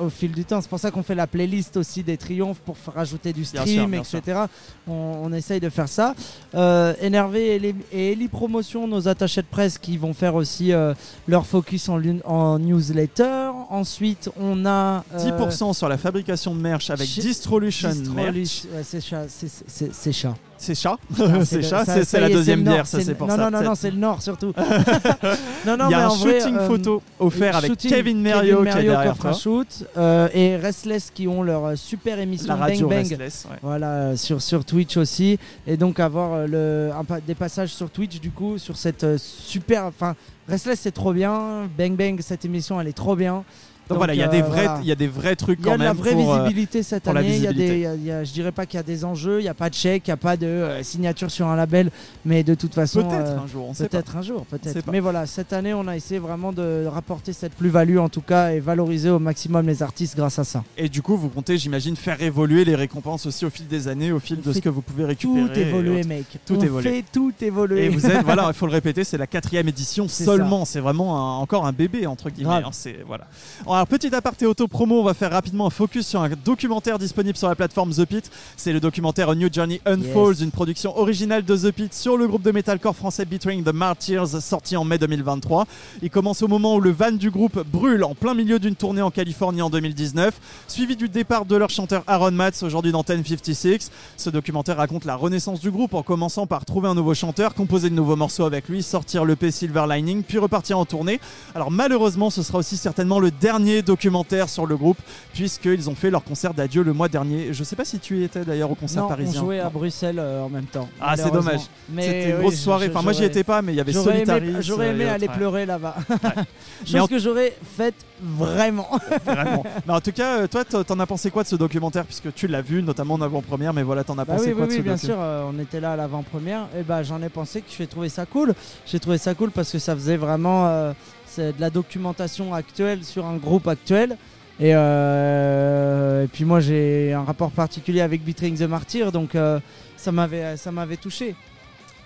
Au fil du temps, c'est pour ça qu'on fait la playlist aussi des triomphes pour rajouter du Bien stream, sûr, bien sûr. etc. On, on essaye de faire ça. Euh, Énervé et, Eli Promotion, nos attachés de presse qui vont faire aussi euh, leur focus en, newsletter. Ensuite, on a euh, 10% sur la fabrication de merch avec Distrolution Distrolution- Merch. ouais, c'est chat, c'est- c'est c'est chat. C'est chat. [LAUGHS] Ah, c'est chat, c'est la deuxième le nord, bière, ça c'est pour ça. Non, non, non, c'est le nord surtout. [LAUGHS] non, non, Il y a un shooting euh, photo offert avec Kevin Merriot qui est derrière toi. shoot euh, et Restless qui ont leur euh, super émission Bang Bang. Voilà, sur, sur Twitch aussi. Et donc avoir le, des passages sur Twitch du coup, sur cette super. Enfin, Restless c'est trop bien. Bang Bang, cette émission elle est trop bien. Donc, voilà, il y a euh, des vrais, il y a des vrais trucs Il y a quand de la même vraie pour, euh, visibilité cette année. Il y a des, visibilité. il y a- il y a- je dirais pas qu'il y a des enjeux, il n'y a pas de chèque, il n'y a pas de euh, signature sur un label, mais de toute façon. Peut-être euh, un jour, on sait. Peut-être un jour, peut-être. Mais voilà, cette année, on a essayé vraiment de rapporter cette plus-value en tout cas et valoriser au maximum les artistes grâce à ça. Et du coup, vous comptez, j'imagine, faire évoluer les récompenses aussi au fil des années, au fil On de ce que vous pouvez Tout récupérer. et évoluer, mec. Tout on évoluer. fait tout évoluer. Et vous êtes, voilà, [LAUGHS] il faut le répéter, c'est la quatrième édition seulement. C'est vraiment un- encore un bébé entre guillemets. Hein, voilà. Alors petit aparté auto-promo, on va faire rapidement un focus sur un documentaire disponible sur la plateforme The Pit. C'est le documentaire A New Journey Unfolds, Yes. une production originale de The Pit sur le groupe de metalcore français Betraying the Martyrs, sorti en mai 2023. Il commence au moment où le van du groupe brûle en plein milieu d'une tournée en Californie en 2019, suivi du départ de leur chanteur Aaron Matz, aujourd'hui dans 1056. Ce documentaire raconte la renaissance du groupe en commençant par trouver un nouveau chanteur, composer de nouveaux morceaux avec lui, sortir le P Silver Lining, puis repartir en tournée. Alors malheureusement, ce sera aussi certainement le dernier documentaire sur le groupe, puisqu'ils ont fait leur concert d'adieu le mois dernier. Je sais pas si tu y étais d'ailleurs au concert non, parisien. on jouait à. Bruxelles euh, en même temps. Ah, c'est dommage. Mais C'était une oui, grosse je- soirée. je- Enfin, moi j'y étais pas, mais il y avait Solitaris. j'aurais euh, aimé et aller ouais. pleurer là-bas. [LAUGHS] Chose en- que j'aurais faite vraiment. [LAUGHS] Vraiment. Mais en tout cas, euh, toi, t'en as pensé quoi de ce documentaire Puisque tu l'as vu, notamment en avant-première, mais voilà, t'en as Bah pensé oui, quoi oui, de oui, ce bien docu sûr, euh, on était là à l'avant-première, et bah j'en ai pensé que j'ai trouvé ça cool. J'ai trouvé ça cool parce que ça faisait vraiment, euh, c'est de la documentation actuelle sur un groupe actuel. Et, euh, puis moi j'ai un rapport particulier avec Betraying the Martyr, donc euh, ça m'avait touché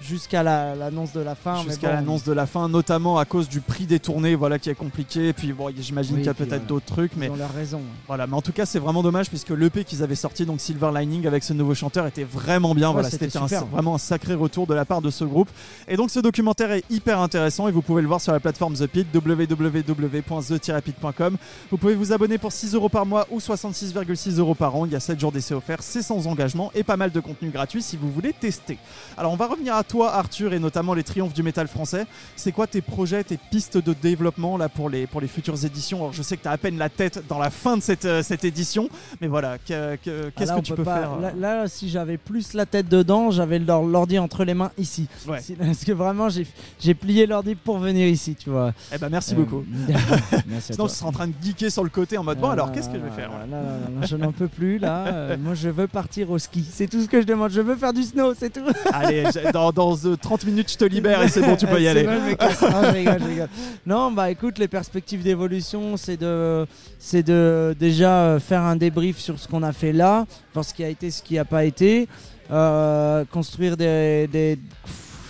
jusqu'à la- l'annonce de la fin. Jusqu'à bon, l'annonce de la fin, notamment à cause du prix des tournées, voilà, qui est compliqué. Et puis bon, j'imagine Oui, qu'il y a peut-être voilà. d'autres trucs, Ils mais ont leur raison. voilà. Mais en tout cas, c'est vraiment dommage puisque l'EP qu'ils avaient sorti, donc Silver Lining, avec ce nouveau chanteur, était vraiment bien. Ouais, voilà, c'était vraiment un sacré retour de la part de ce groupe. Et donc, ce documentaire est hyper intéressant et vous pouvez le voir sur la plateforme The Pit, www.the-pit.com. Vous pouvez vous abonner pour 6 euros par mois ou 66,6 euros par an. Il y a 7 jours d'essai offerts, c'est sans engagement et pas mal de contenu gratuit si vous voulez tester. Alors, on va revenir à toi, Arthur, et notamment les triomphes du métal français. C'est quoi tes projets, tes pistes de développement là pour les, pour les futures éditions? Alors, je sais que tu as à peine la tête dans la fin de cette, euh, cette édition, mais voilà, que- Ah, qu'est-ce que tu peux pas- faire euh, là, là, si j'avais plus la tête dedans, j'avais l'or- l'ordi entre les mains ici. Ouais. [LAUGHS] Parce que vraiment, j'ai plié l'ordi pour venir ici, tu vois. Eh ben, merci Euh, beaucoup. [LAUGHS] Merci à Sinon, tu seras en train de geeker sur le côté en mode bon, Euh, alors qu'est-ce que je vais faire là, là, là, là, Je n'en peux plus là. Euh, moi, je veux partir au ski. C'est tout ce que je demande. Je veux faire du snow, c'est tout. Allez, dans, dans, euh, 30 minutes, je te libère et c'est bon, tu peux y aller. bon, casse. Non, je rigole, je rigole. Non, bah écoute, les perspectives d'évolution, c'est de, c'est de déjà euh, faire un débrief sur ce qu'on a fait là, voir ce qui a été, ce qui n'a pas été, euh, construire des, des,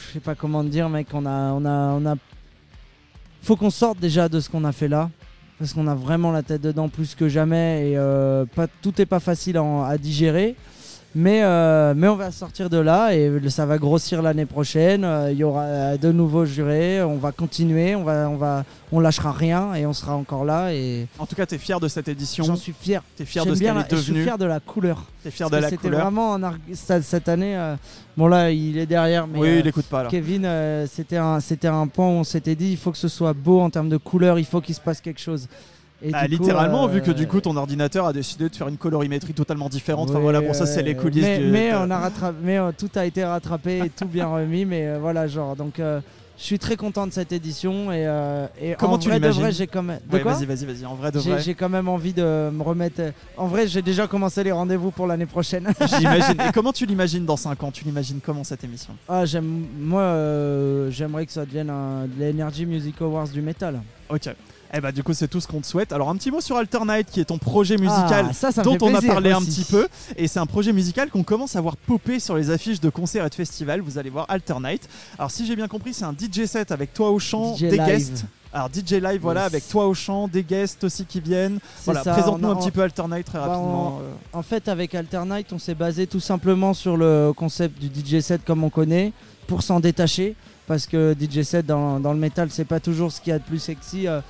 je sais pas comment dire, mec. On a, on a, on a. Faut qu'on sorte déjà de ce qu'on a fait là. Parce qu'on a vraiment la tête dedans plus que jamais et euh, pas, tout est pas facile à, à digérer. Mais, euh, mais on va sortir de là et ça va grossir l'année prochaine. Euh, Il y aura euh, de nouveaux jurés. On va continuer. On va, on va, on lâchera rien et on sera encore là. Et En tout cas, t'es fier de cette édition. j'en suis fier. T'es fier de ce qu'elle est Je suis devenue. fier de la couleur. T'es fier Parce de la C'était couleur. vraiment arg- cette année. euh, bon là, il est derrière, mais Oui, euh, il écoute pas là. Kevin, c'était un, c'était un point où on s'était dit, il faut que ce soit beau en termes de couleur. Il faut qu'il se passe quelque chose. Et Bah, coup, littéralement, euh, vu que du coup ton ordinateur a décidé de faire une colorimétrie totalement différente. enfin voilà, bon, ça c'est les coulisses Mais, du. mais on a rattrapé, mais euh, tout a été rattrapé et tout bien remis. Mais euh, voilà, genre, donc euh, je suis très content de cette édition et, euh, et Comment en tu vrai de vrai, j'ai quand même. De Ouais, quoi vas-y, vas-y, vas-y. En vrai de vrai. j'ai quand même envie de me remettre. En vrai, j'ai déjà commencé les rendez-vous pour l'année prochaine. [LAUGHS] J'imagine. Et comment tu [LAUGHS] l'imagines dans 5 ans? Tu l'imagines comment cette émission? Ah, j'aime, moi, euh, j'aimerais que ça devienne un, l'Energy Music Awards du métal. Ok. Eh bah du coup c'est tout ce qu'on te souhaite. Alors un petit mot sur Alternate qui est ton projet musical Ah, ça, ça me dont on a parlé un petit peu et c'est un projet musical qu'on commence à voir popper sur les affiches de concerts et de festivals. Vous allez voir Alternate. Alors si j'ai bien compris c'est un DJ set avec toi au chant, DJ des live. guests. Alors DJ live voilà avec toi au chant, des guests aussi qui viennent. Voilà, présente-nous on un petit peu Alternate très Bah, rapidement. euh. En fait, avec Alternate, on s'est basé tout simplement sur le concept du DJ set comme on connaît, pour s'en détacher, parce que DJ set dans, dans le métal, c'est pas toujours ce qu'il y a de plus sexy. euh.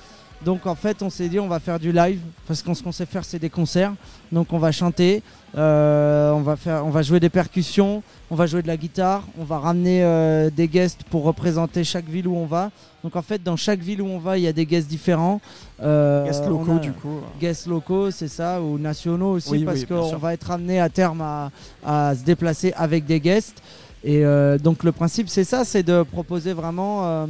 Donc en fait, on s'est dit on va faire du live, parce qu'on ce qu'on sait faire, c'est des concerts. Donc on va chanter, euh, on va faire, on va jouer des percussions, on va jouer de la guitare, on va ramener euh, des guests pour représenter chaque ville où on va. Donc en fait, dans chaque ville où on va, il y a des guests différents. Euh, Guests locaux a- du coup. guests locaux, c'est ça, ou nationaux aussi, Oui, parce oui, qu'on va être amené à terme à, à se déplacer avec des guests. Et donc le principe, c'est ça, c'est de proposer vraiment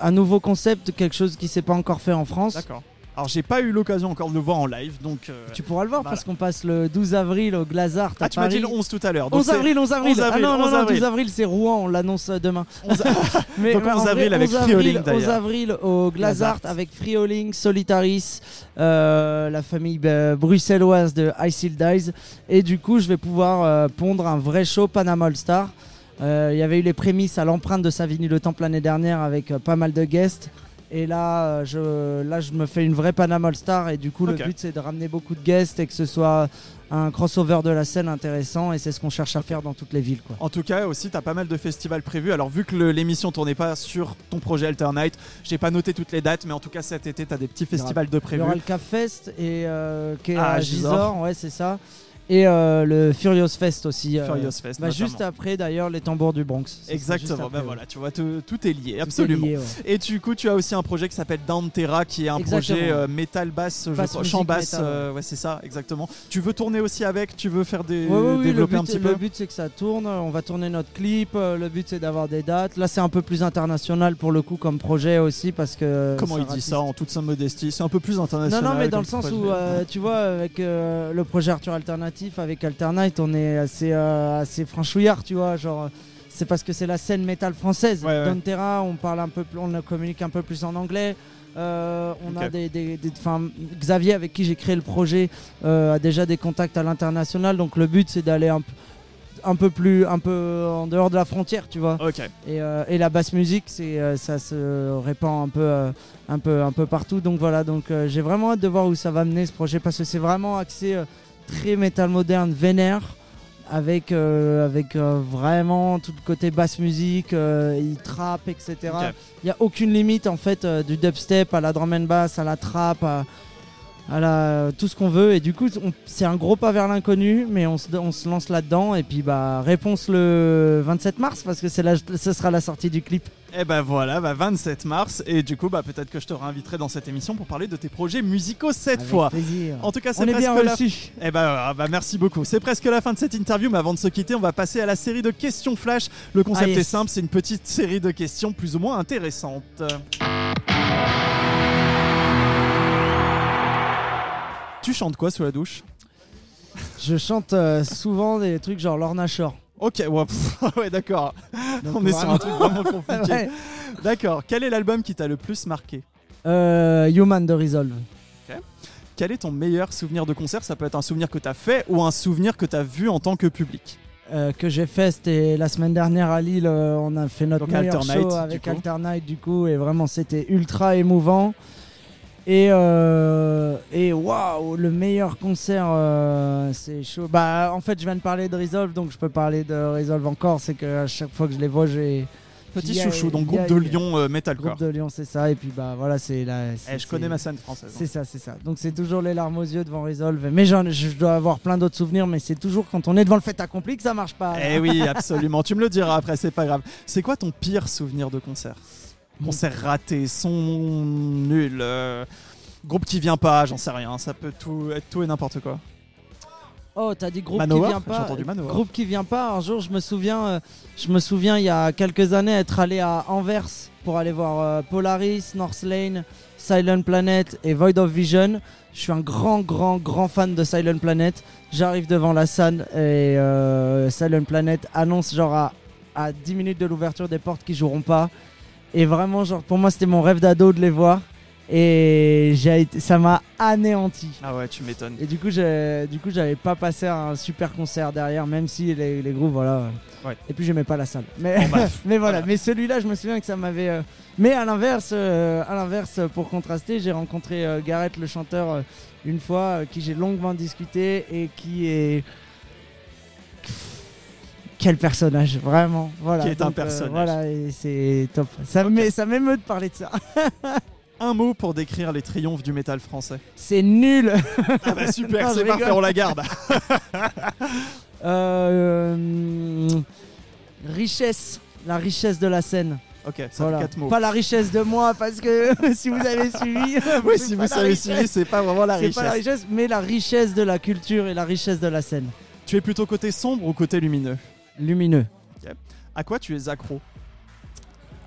un nouveau concept, quelque chose qui s'est pas encore fait en France. D'accord. Alors j'ai pas eu l'occasion encore de le voir en live donc. euh, Tu pourras le voir Voilà. parce qu'on passe le 12 avril au Glazart Ah tu m'as dit le 11 tout à l'heure. donc 11 c'est- avril, 11 avril. 11 avril, ah non, non, 11 non, avril. 12 avril, c'est Rouen, on l'annonce demain. [LAUGHS] 11 [LAUGHS] Mais Donc ouais, 11 en avril avec 11 Frioling, avril, 11 d'ailleurs. avril au Glazart avec Frioling, Solitaris, euh, la famille euh, bruxelloise de Ice Dies. Et du coup, je vais pouvoir euh, pondre un vrai show Panama All Star. Euh, Il y avait eu les prémices à l'empreinte de Savigny le Temple l'année dernière avec euh, pas mal de guests. Et là, euh, je, là, je me fais une vraie Panama All Star. Et du coup, le but, c'est de ramener beaucoup de guests et que ce soit un crossover de la scène intéressant. Et c'est ce qu'on cherche à faire dans toutes les villes. Quoi. En tout cas, aussi, tu as pas mal de festivals prévus. Alors, vu que l'émission tournait pas sur ton projet Alternate, j'ai pas noté toutes les dates, mais en tout cas, cet été, tu as des petits festivals de Il y prévus. aura le Cap Fest et euh, qui est Ah, à Gisors. Gisors, ouais c'est ça. Et euh, le Furious Fest aussi. euh, Furious Fest. bah, juste après d'ailleurs les tambours du Bronx. Exactement. Bah ouais. voilà, tu vois, tout, tout est lié, est absolument. lié, ouais. Et du coup, tu as aussi un projet qui s'appelle Down Terra, qui est un Exactement. projet euh, metal basse, Basse chant basse. metal, ouais. euh, ouais, c'est ça, exactement. Tu veux tourner aussi avec Tu veux faire des Ouais, oui, le développer but, un petit le peu but, c'est que ça tourne, on va tourner notre clip, le but c'est d'avoir des dates. Là c'est un peu plus international pour le coup comme projet aussi parce que... Comment il dit ça en toute sa modestie C'est un peu plus Non, international. non, mais dans le sens projet. où, tu vois, avec le projet Arthur Alternatif, avec Alternate, on est assez, euh, assez franchouillard, tu vois. Genre, c'est parce que c'est la scène métal française. Ouais, ouais. Don Terra, on parle un peu, plus- on communique un peu plus en anglais. Euh, on a des, des- Xavier avec qui j'ai créé le projet euh, a déjà des contacts à l'international, donc le but c'est d'aller un, peu plus, un peu en dehors de la frontière, tu vois. Et, euh, et la basse musique, c'est, euh, ça se répand un peu, euh, un peu, un peu partout. Donc voilà, donc j'ai vraiment hâte de voir où ça va mener ce projet parce que c'est vraiment axé très métal moderne, vénère, avec, euh, avec euh, vraiment tout le côté basse musique, euh, il trappe, etc. Il n'y a aucune limite en fait du dubstep à la drum and bass, à la trap, à, à la, tout ce qu'on veut. Et du coup, c'est un gros pas vers l'inconnu, mais on se, on se lance là-dedans. Et puis, bah, réponse le 27 mars, parce que ce sera la sortie du clip. Et ben voilà, bah 27 mars. Et du coup, bah peut-être que je te réinviterai dans cette émission pour parler de tes projets musicaux cette Avec fois. plaisir. En tout cas, c'est presque bien la reçus. Eh ben, euh, bah, merci beaucoup. C'est presque la fin de cette interview, mais avant de se quitter, on va passer à la série de questions flash. Le concept Ah, yes. est simple, c'est une petite série de questions plus ou moins intéressantes. Tu chantes quoi sous la douche Je chante euh, souvent des trucs genre Lorna Shore. Ok, ouais, pff, [LAUGHS] ouais, d'accord. Donc, On est sur un truc vraiment compliqué. [LAUGHS] Ouais. D'accord. Quel est l'album qui t'a le plus marqué Euh, Human de Resolve. Quel est ton meilleur souvenir de concert? Ça peut être un souvenir que t'as fait ou un souvenir que t'as vu en tant que public. euh, que j'ai fait, c'était la semaine dernière à Lille. euh, on a fait notre Donc meilleur Alternate, show du avec coup. Alternate du coup, et vraiment c'était ultra émouvant. Et euh, et waouh, le meilleur concert, euh, c'est chaud. Bah en fait, je viens de parler de Resolve, donc je peux parler de Resolve encore. C'est que à chaque fois que je les vois, j'ai Petit chouchou, donc groupe de Lyon euh, Metalcore. groupe de Lyon, c'est ça. Et puis bah voilà, c'est la. Eh, je connais ma scène française. hein. C'est ça, c'est ça. Donc c'est toujours les larmes aux yeux devant Resolve. Mais je dois avoir plein d'autres souvenirs, mais c'est toujours quand on est devant le fait accompli que ça marche pas. Eh oui, [LAUGHS] absolument. tu me le diras après, c'est pas grave. C'est quoi ton pire souvenir de concert? Mon- Concert raté, son nul, euh, groupe qui vient pas, j'en sais rien. Ça peut tout être tout et n'importe quoi. Oh, t'as dit groupe Manowar qui vient pas. entendu Manowar. Groupe qui vient pas. Un jour, je me souviens, euh, je me souviens il y a quelques années être allé à Anvers pour aller voir euh, Polaris, North Lane, Silent Planet et Void of Vision. Je suis un grand, grand, grand fan de Silent Planet. J'arrive devant la scène et euh, Silent Planet annonce genre à, à 10 minutes de l'ouverture des portes qu'ils joueront pas. Et vraiment, genre pour moi, c'était mon rêve d'ado de les voir. Et j'ai ça m'a anéanti. Ah ouais, tu m'étonnes. Et du coup, j'ai- du coup, j'avais pas passé un super concert derrière, même si les, les groupes, voilà. Ouais. Et puis j'aimais pas la salle. Mais, Bon, [LAUGHS] mais voilà. Mais celui-là, je me souviens que ça m'avait. euh, Mais à l'inverse, euh, à l'inverse, pour contraster, j'ai rencontré euh, Gareth, le chanteur, euh, une fois, qui j'ai longuement discuté et qui est. Quel personnage, vraiment. Voilà. Qui est un euh, personnage. voilà, et c'est top. Ça m'émeut de parler de ça. [LAUGHS] Un mot pour décrire les triomphes du métal français. C'est nul. [LAUGHS] Ah bah super, c'est parfait, on la garde. [LAUGHS] [LAUGHS] Euh, richesse, la richesse de la scène. Ok, ça Voilà. fait 4 mots. Pas la richesse de moi, parce que si vous avez suivi, Oui, si vous richesse. suivi, c'est pas vraiment la c'est pas la richesse. richesse, mais la richesse de la culture et la richesse de la scène. Tu es plutôt côté sombre ou côté lumineux? Lumineux. À quoi tu es accro?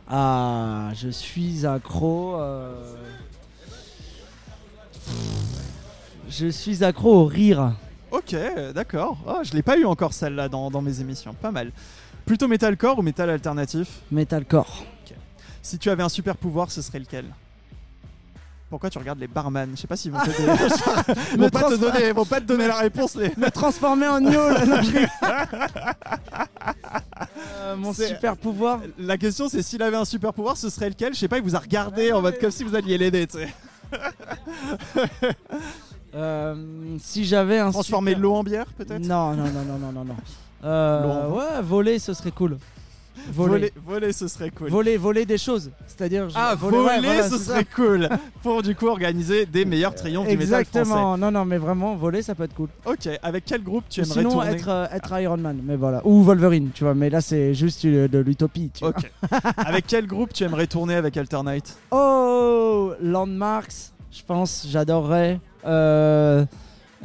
Ah, je suis accro. euh, Je suis accro au rire. Ok, d'accord. Oh, je l'ai pas eu encore celle-là dans, dans mes émissions. Pas mal. Plutôt metalcore ou métal alternatif Metalcore. Si tu avais un super pouvoir, ce serait lequel? Pourquoi tu regardes les barman? Je sais pas s'ils vont te [LAUGHS] [LAUGHS] vont pas te donner, vont pas te donner la réponse. Les... [LAUGHS] Me transformer en yo Euh, Mon super pouvoir. La question c'est s'il avait un super pouvoir, ce serait lequel? Je sais pas, il vous a regardé en mode comme si vous alliez l'aider, tu sais. [LAUGHS] Euh, si j'avais un Transformer super- l'eau en bière peut-être? Non, non, non, non, non, non, non. Euh, ouais, voler, ce serait cool. Voler. Voler, voler, ce serait cool. Voler, voler des choses. C'est-à-dire. je- Ah, voler, voler, ouais, voilà, ce serait cool Pour du coup organiser des meilleurs triomphes du métal français. Exactement. Non, non, mais vraiment, voler, ça peut être cool. Ok, avec quel groupe tu aimerais Sinon, tourner être, euh, être Iron Man, mais voilà. Ou Wolverine, tu vois. Mais là, c'est juste euh, de l'utopie, tu vois. Ok. [LAUGHS] avec quel groupe tu aimerais tourner avec Alternate Oh, Landmarks, je pense, j'adorerais. Euh,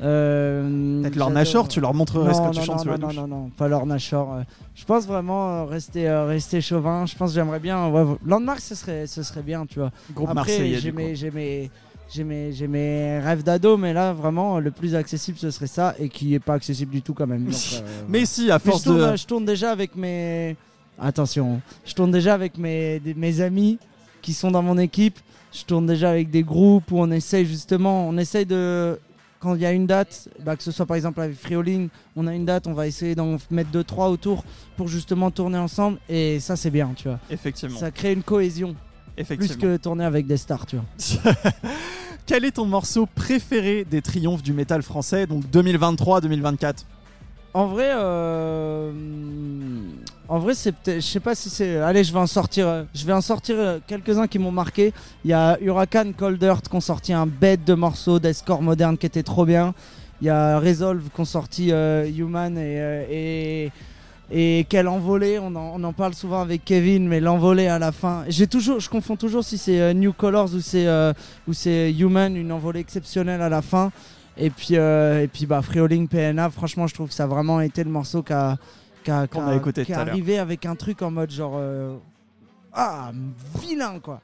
euh, Peut-être leur Nashor, tu leur montrerais ce non, que tu non, chantes non, sur la non, douche. non, non, pas leur Nashor. euh. Je pense vraiment euh, rester, rester chauvin. Je pense que j'aimerais bien. Ouais, Landmarks, ce serait, ce serait bien, tu vois. Groupe Après, marseillais j'ai du mes, coup. j'ai mes, mes, rêves d'ado, mais là, vraiment, le plus accessible, ce serait ça, et qui est pas accessible du tout quand même. donc, [LAUGHS] euh, Mais si, à force je tourne, de... je tourne déjà avec mes attention, je tourne déjà avec mes, mes amis qui sont dans mon équipe. Je tourne déjà avec des groupes où on essaye justement, on essaye de. Quand il y a une date, bah, que ce soit par exemple avec Frioling, on a une date, on va essayer d'en mettre deux trois autour pour justement tourner ensemble et ça c'est bien, tu vois. Effectivement. Ça crée une cohésion plus Effectivement. que tourner avec des stars, tu vois. [LAUGHS] Quel est ton morceau préféré des triomphes du métal français, donc 2023-2024 En vrai, euh, en vrai, c'est peut-être, je sais pas si c'est. Allez, je vais en sortir, euh, je vais en sortir euh, quelques-uns qui m'ont marqué. Il y a Huracan Cold Earth qui ont sorti un bête de morceaux d'escore moderne qui était trop bien. Il y a Resolve qui ont sorti euh, Human et, et quelle envolée. On en, parle souvent avec Kevin, mais l'envolée à la fin. Je confonds toujours si c'est New Colors ou c'est ou c'est Human, une envolée exceptionnelle à la fin. Et puis, et puis bah, Frioling PNA, franchement, je trouve que ça a vraiment été le morceau qui a, qui avec un truc en mode genre. euh, ah, vilain quoi!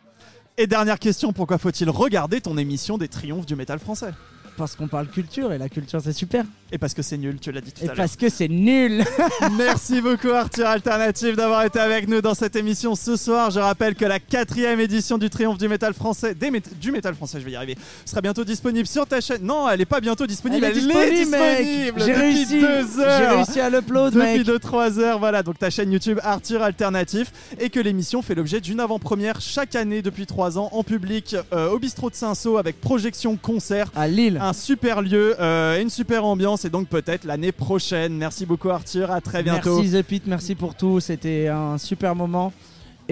Et dernière question, pourquoi faut-il regarder ton émission des triomphes du métal français? Parce qu'on parle culture et la culture c'est super. Et parce que c'est nul, tu l'as dit tout Et à l'heure. parce que c'est nul! [LAUGHS] Merci beaucoup Arthur Alternative d'avoir été avec nous dans cette émission ce soir. Je rappelle que la quatrième édition du Triomphe du métal français, des mét- du métal français, je vais y arriver, sera bientôt disponible sur ta chaîne. Non, elle est pas bientôt disponible, elle, Elle est disponible, mec! disponible J'ai depuis réussi! deux heures. J'ai réussi à l'upload, Depuis mec! 2-3 heures, voilà, donc ta chaîne YouTube Arthur Alternatif et que l'émission fait l'objet d'une avant-première chaque année depuis 3 ans en public euh, au bistrot de Saint-Saul avec projection concert À Lille. un super lieu euh, et une super ambiance et donc peut-être l'année prochaine. Merci beaucoup Arthur, à très bientôt. Merci The Pit, merci pour tout. C'était un super moment.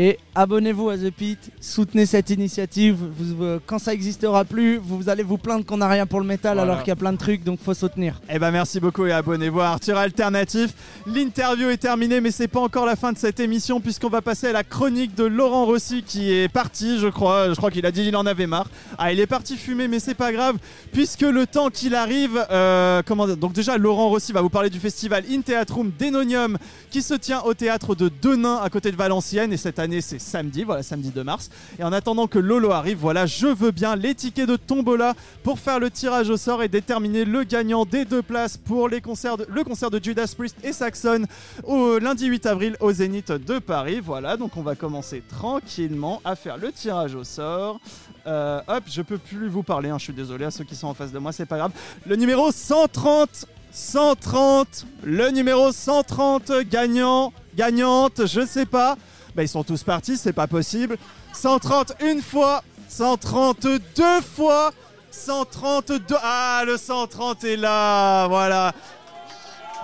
Et abonnez-vous à The Pit, soutenez cette initiative. Vous- euh, quand ça existera plus, vous allez vous plaindre qu'on n'a rien pour le métal Voilà. alors qu'il y a plein de trucs, donc faut soutenir. Eh ben merci beaucoup et abonnez-vous à Arthur Alternatif. L'interview est terminée mais c'est pas encore la fin de cette émission puisqu'on va passer à la chronique de Laurent Rossi qui est parti je crois. Je crois qu'il a dit qu'il en avait marre. Ah il est parti fumer mais c'est pas grave puisque le temps qu'il arrive... euh, comment Donc déjà Laurent Rossi va vous parler du festival In Theatrum Denonium qui se tient au théâtre de Denain à côté de Valenciennes et cette année c'est samedi, voilà samedi 2 mars. Et en attendant que Lolo arrive, voilà je veux bien les tickets de Tombola pour faire le tirage au sort et déterminer le gagnant des deux places pour les concerts de- le concert de Judas Priest et Saxon au lundi 8 avril au Zénith de Paris. Voilà, donc on va commencer tranquillement à faire le tirage au sort. Euh, hop, je peux plus vous parler, hein, je suis désolé à ceux qui sont en face de moi, c'est pas grave. Le numéro 130, 130, le numéro 130 gagnant, gagnante, je sais pas. Bah, ils sont tous partis, c'est pas possible. 130 une fois, 132 fois, 132. Ah, le 130 est là, voilà.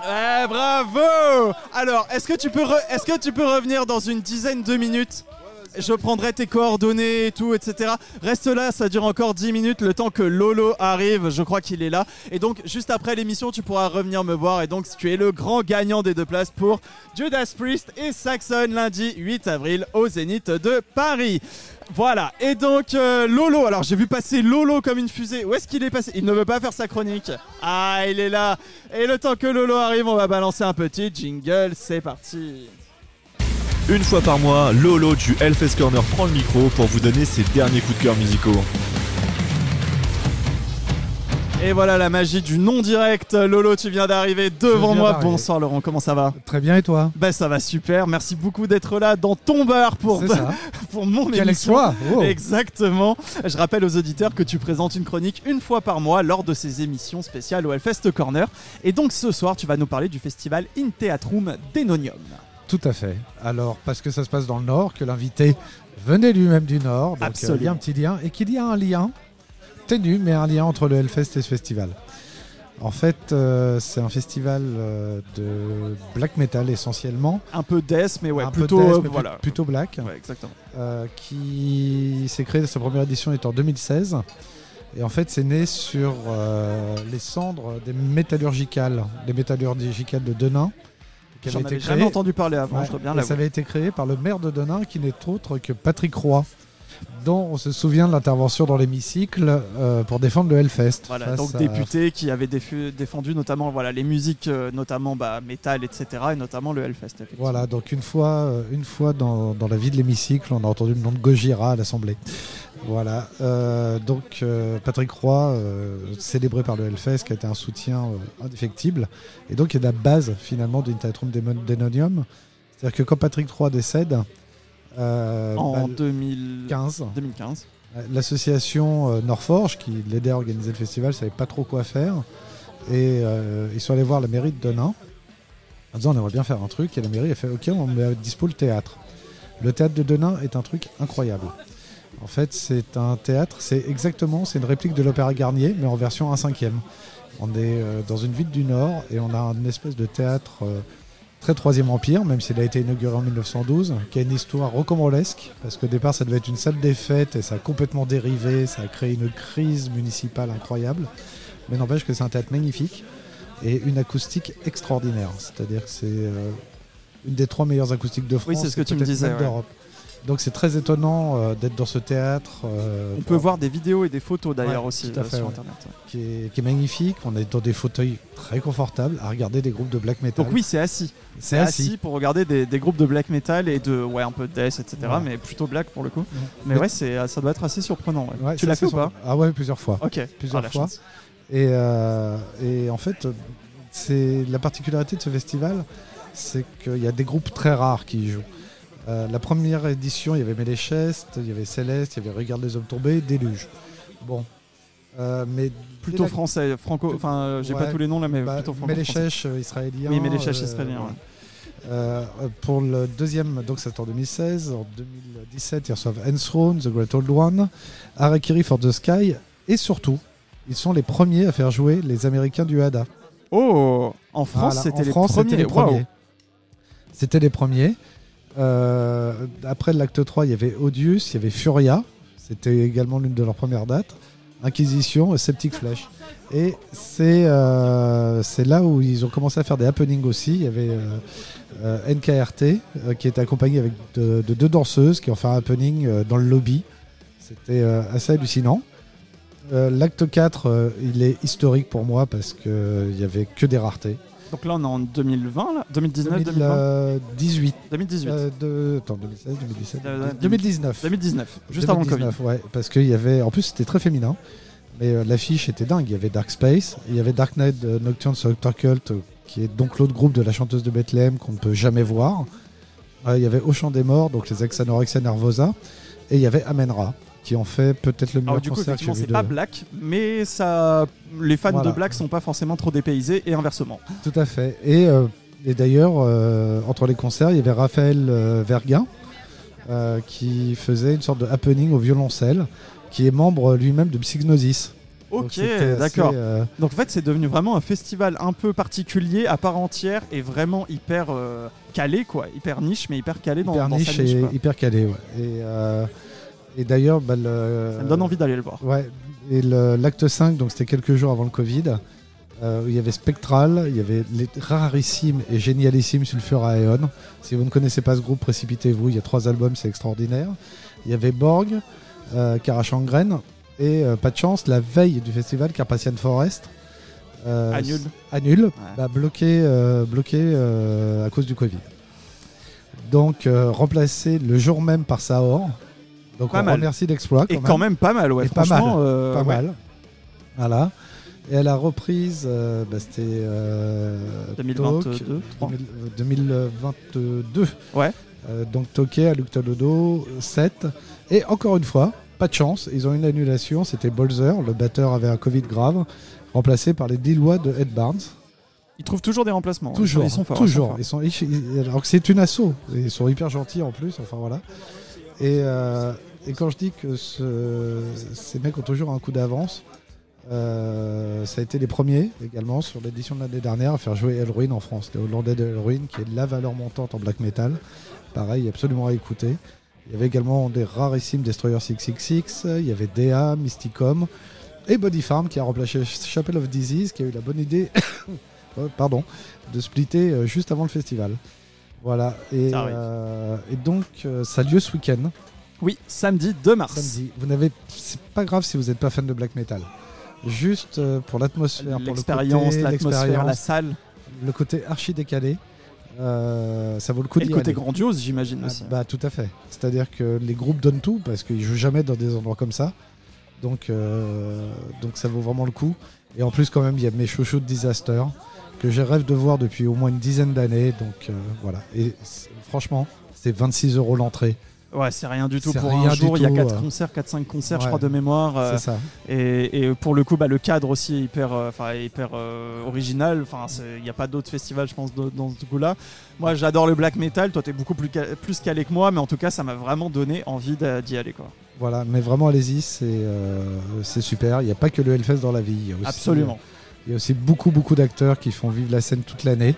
Eh, bravo Alors, est-ce que tu peux, est-ce que tu peux revenir dans une dizaine de minutes? Je prendrai tes coordonnées et tout, etc. Reste là, ça dure encore 10 minutes, le temps que Lolo arrive, je crois qu'il est là. Et donc, juste après l'émission, tu pourras revenir me voir. Et donc, tu es le grand gagnant des deux places pour Judas Priest et Saxon lundi 8 avril au Zénith de Paris. Voilà, et donc euh, Lolo, alors j'ai vu passer Lolo comme une fusée. Où est-ce qu'il est passé? Il ne veut pas faire sa chronique. Ah, il est là. Et le temps que Lolo arrive, on va balancer un petit jingle. C'est parti. Une fois par mois, Lolo du Hellfest Corner prend le micro pour vous donner ses derniers coups de cœur musicaux. Et voilà la magie du non-direct. Lolo, tu viens d'arriver devant viens moi. Bonsoir Laurent, comment ça va? Très bien et toi? Ben ça va super. Merci beaucoup d'être là dans ton bar pour, [LAUGHS] pour mon Quel émission. exploit oh. Exactement. Je rappelle aux auditeurs que tu présentes une chronique une fois par mois lors de ces émissions spéciales au Hellfest Corner. Et donc ce soir, tu vas nous parler du festival In Theatrum Denonium. Tout à fait. Alors, parce que ça se passe dans le Nord, que l'invité venait lui-même du Nord, donc euh, Absolument. il y a un petit lien, et qu'il y a un lien ténu, mais un lien entre le Hellfest et ce festival. En fait, euh, c'est un festival euh, de black metal essentiellement, Un peu death, mais ouais, un peu plutôt death, mais voilà. plut- plutôt black, Ouais, exactement. euh, qui s'est créé, sa première édition est en 2016. Et en fait, c'est né sur les cendres des métallurgicales, des métallurgicales de Denain, qui J'en avaient avais été jamais entendu parler avant, Ouais, je dois bien et ça avait été créé par le maire de Denain, qui n'est autre que Patrick Roy, dont on se souvient de l'intervention dans l'hémicycle euh, pour défendre le Hellfest. Voilà, donc à- député qui avait défendu notamment voilà, les musiques, euh, notamment bah, métal, etc. Et notamment le Hellfest. Voilà, donc une fois, euh, une fois dans, dans la vie de l'hémicycle, on a entendu le nom de Gojira à l'Assemblée. Voilà, donc Patrick Roy, célébré par le Hellfest, qui a été un soutien indéfectible. Et donc, il y a la base finalement d'Intatrum Denonium. C'est-à-dire que quand Patrick III décède, En bah, 2015. 2015, 2015. l'association euh, Norforge, qui l'aidait à organiser le festival, savait pas trop quoi faire. Et euh, ils sont allés voir la mairie de Denain en disant on aimerait bien faire un truc. Et la mairie a fait ok, on met à dispo le théâtre. Le théâtre de Denain est un truc incroyable. En fait, c'est un théâtre, c'est exactement, c'est une réplique de l'Opéra Garnier, mais en version 1 cinquième. On est euh, dans une ville du Nord et on a une espèce de théâtre euh, très Troisième Empire, même s'il a été inauguré en 1912, qui a une histoire rocambolesque, parce qu'au départ ça devait être une salle des fêtes et ça a complètement dérivé, ça a créé une crise municipale incroyable. Mais n'empêche que c'est un théâtre magnifique et une acoustique extraordinaire. C'est-à-dire que c'est euh, une des trois meilleures acoustiques de France. Oui, c'est ce que et tu me peut-être disais, même ouais. d'Europe. Donc c'est très étonnant euh, d'être dans ce théâtre. euh, On peut voir des vidéos et des photos d'ailleurs Ouais, aussi tout à euh, fait, sur ouais. internet. qui est, qui est magnifique. On est dans des fauteuils très confortables à regarder des groupes de black metal. Donc oui, c'est assis. c'est assis. assis. pour regarder des, des groupes de black metal et de ouais un peu de death, etc. Ouais. Mais plutôt black pour le coup. Mais, Mais- ouais, c'est ça doit être assez surprenant. ouais. Ouais, tu l'as fait ou pas. Ah ouais, plusieurs fois. Ok. Plusieurs Ah, fois. Et, euh, et en fait, c'est la particularité de ce festival, c'est qu'il y a des groupes très rares qui y jouent. Euh, la première édition, il y avait Méléchest, il y avait Céleste, il y avait Regarde les hommes tombés, Déluge. Bon. Euh, mais Plutôt la- français, franco. Enfin, j'ai pas tous les noms là, mais bah, plutôt franco. français. Méléchèche, euh, israélien. Oui, Méléchèche, euh, israélien, ouais. Euh, pour le deuxième, donc c'est en 2016. En 2017, ils reçoivent Enthroned, The Great Old One, Harakiri for the Sky, et surtout, ils sont les premiers à faire jouer les Américains du Hada. Oh, en France, Voilà, c'était les premiers. c'était les premiers. C'était les premiers. Euh, après l'acte 3, il y avait Odious, il y avait Furia. C'était également l'une de leurs premières dates. Inquisition, et Septic Flesh. Et c'est euh, c'est là où ils ont commencé à faire des happenings aussi. Il y avait euh, NKRT qui était accompagné avec de, de deux danseuses qui ont fait un happening dans le lobby. C'était assez hallucinant. L'acte 4, euh, il est historique pour moi parce qu'il n'y avait que des raretés. Donc là, on est en 2020, là 2019, 2020 2018. 2018. Euh, de... Attends, 2016, 2017. Euh, 2019. 2019, juste avant le Covid. 2019, Ouais, parce qu'il y avait. En plus, c'était très féminin. Mais euh, l'affiche était dingue. Il y avait Dark Space, il y avait Dark Knight euh, Nocturne sur Cult, euh, qui est donc l'autre groupe de la chanteuse de Bethléem qu'on ne peut jamais voir. Euh, il y avait Au Chant des Morts, donc les ex-anorexia nervosa. Et il y avait Amenra, qui ont fait peut-être le meilleur Alors du coup, concert j'ai effectivement, c'est de- pas Black, mais ça, les fans Voilà. de Black sont pas forcément trop dépaysés et inversement. Tout à fait. Et, euh, et d'ailleurs, euh, entre les concerts, il y avait Raphaël euh, Verguin euh, qui faisait une sorte de happening au violoncelle, qui est membre lui-même de Psygnosis. Ok, d'accord. euh, Donc en fait, c'est devenu vraiment un festival un peu particulier, à part entière, et vraiment hyper euh, calé, quoi, hyper niche, mais hyper calé dans, hyper dans niche sa niche. et hyper calé. ouais. Et, euh, et d'ailleurs, bah, le- Ça me donne envie d'aller le voir. Ouais. Et l'acte 5, donc c'était quelques jours avant le Covid. euh, il y avait Spectral, il y avait les rarissimes et génialissimes Sulfur Aeon. Si vous ne connaissez pas ce groupe, précipitez-vous. Il y a trois albums, c'est extraordinaire. Il y avait Borg, euh, Karachangren et euh, pas de chance, la veille du festival Carpathian Forest. euh, Annule. s- Annule, bah, bloqué, euh, bloqué euh, à cause du Covid. Donc euh, remplacé le jour même par Saor. Donc Pas on mal. remercie l'exploit. Et quand même pas mal, ouais. Et pas mal, euh, pas ouais. mal. Voilà. Et à la reprise, euh, bah, c'était euh, 2022, Talk, 3. 2000- euh, 2022. Ouais. Donc Toké, Aluctalodo, 7. Et encore une fois, pas de chance, ils ont une annulation. C'était Bolzer, le batteur avait un Covid grave, remplacé par les Lillois de Ed Barnes. Ils trouvent toujours des remplacements. hein. Toujours, Ils sont forts. toujours. Ils sont. Ils alors que c'est une asso, ils sont hyper gentils en plus. Enfin voilà. Et, euh, et quand je dis que ce- ces mecs ont toujours un coup d'avance, euh, ça a été les premiers également sur l'édition de l'année dernière à faire jouer Elruin en France. Les Hollandais de Elruin, qui est la valeur montante en black metal. Pareil, absolument à écouter. Il y avait également des rarissimes Destroyer 666, il y avait DA, Mysticom et Body Farm qui a remplacé Chapel of Disease qui a eu la bonne idée [COUGHS] pardon, de splitter euh, juste avant le festival. Voilà. Et, Ça euh, et donc, euh, ça a lieu ce week-end, Oui, samedi 2 mars. samedi. Vous n'avez, c'est pas grave si vous n'êtes pas fan de black metal. Juste euh, pour l'atmosphère, pour le L'expérience, côté, l'atmosphère, la salle, le côté archi décalé, euh, ça vaut le coup et le d'y côté aller. grandiose, j'imagine Ah, aussi. bah tout à fait. C'est-à-dire que les groupes donnent tout parce qu'ils jouent jamais dans des endroits comme ça. Donc, euh, donc ça vaut vraiment le coup. Et en plus quand même il y a mes chouchous de Disaster que je rêve de voir depuis au moins une dizaine d'années. Donc euh, voilà. Et franchement, c'est 26 euros l'entrée. Ouais, c'est rien du tout pour un jour. Il y a tout, 4 euh. concerts, 4-5 concerts, je crois, de mémoire. euh, c'est ça. et, et pour le coup, bah, le cadre aussi est hyper, enfin, hyper euh, original. Enfin, il n'y a pas d'autres festivals, je pense, dans ce goût-là. Moi, j'adore le black metal. Toi, tu es beaucoup plus, plus calé que moi, mais en tout cas, ça m'a vraiment donné envie d'y aller. Quoi. Voilà, mais vraiment allez-y, c'est euh, super. Il n'y a pas que le Hellfest dans la vie. Aussi, Absolument. Il y a aussi beaucoup, beaucoup d'acteurs qui font vivre la scène toute l'année,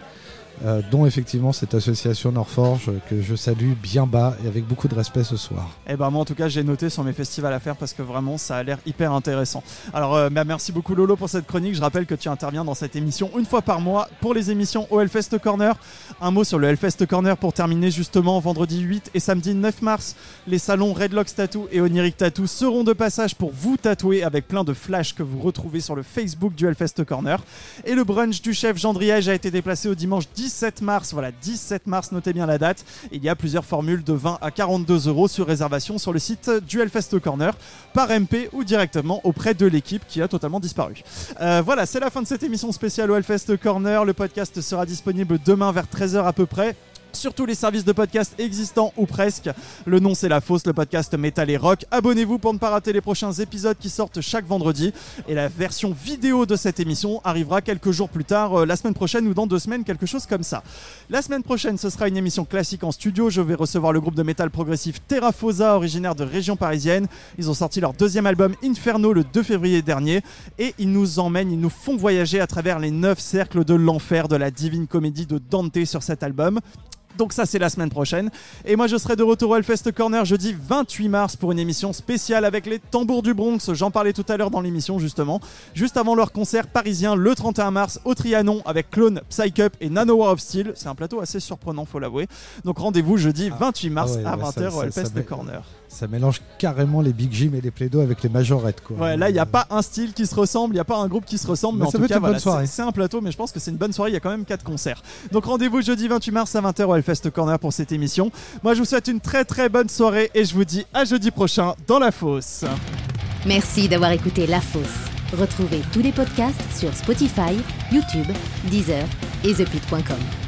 euh, dont effectivement cette association Norforge euh, que je salue bien bas et avec beaucoup de respect ce soir. Et ben moi en tout cas j'ai noté sur mes festivals à faire parce que vraiment ça a l'air hyper intéressant. Alors euh, bah, merci beaucoup Lolo pour cette chronique. Je rappelle que tu interviens dans cette émission une fois par mois pour les émissions au Hellfest Corner. Un mot sur le Hellfest Corner pour terminer justement vendredi 8 et samedi 9 mars. Les salons Redlocks Tattoo et Oniric Tattoo seront de passage pour vous tatouer avec plein de flashs que vous retrouvez sur le Facebook du Hellfest Corner. Et le brunch du chef Jean Driège a été déplacé au dimanche 17 mars. Voilà, 17 mars, notez bien la date. Il y a plusieurs formules de 20 à 42 euros sur réservation sur le site du Hellfest Corner par MP ou directement auprès de l'équipe qui a totalement disparu. Euh, voilà, c'est la fin de cette émission spéciale au Hellfest Corner. Le podcast sera disponible demain vers 13h à peu près. Sur tous les services de podcast existants ou presque. Le nom c'est La Fosse, le podcast Metal et Rock. Abonnez-vous pour ne pas rater les prochains épisodes qui sortent chaque vendredi. Et la version vidéo de cette émission arrivera quelques jours plus tard, euh, la semaine prochaine ou dans deux semaines, quelque chose comme ça. La semaine prochaine, ce sera une émission classique en studio. Je vais recevoir le groupe de métal progressif Terrafosa, originaire de région parisienne. Ils ont sorti leur deuxième album Inferno le 2 février dernier. Et ils nous emmènent, ils nous font voyager à travers les neuf cercles de l'enfer de la divine comédie de Dante sur cet album. Donc ça c'est la semaine prochaine. Et moi je serai de retour au Hellfest Corner jeudi 28 mars pour une émission spéciale avec les tambours du Bronx. J'en parlais tout à l'heure dans l'émission justement. Juste avant leur concert parisien le 31 mars au Trianon avec Clone, Psycup et Nano War of Steel. C'est un plateau assez surprenant faut l'avouer. Donc rendez-vous jeudi 28 mars Ah ouais, à ouais, 20h ça- au Hellfest Corner. Ça mélange carrément les Big Jim et les Plaidos avec les majorettes. Quoi. Ouais, là il n'y a pas un style qui se ressemble, il n'y a pas un groupe qui se ressemble, mais, Mais en ça tout peut être cas une bonne voilà, soirée. c'est c'est un plateau, mais je pense que c'est une bonne soirée. Il y a quand même 4 concerts. Donc rendez-vous jeudi 28 mars à 20h au Hellfest Corner pour cette émission. Moi je vous souhaite une très très bonne soirée et je vous dis à jeudi prochain dans la fosse. Merci d'avoir écouté La Fosse. Retrouvez tous les podcasts sur Spotify, YouTube, Deezer et ThePit.com.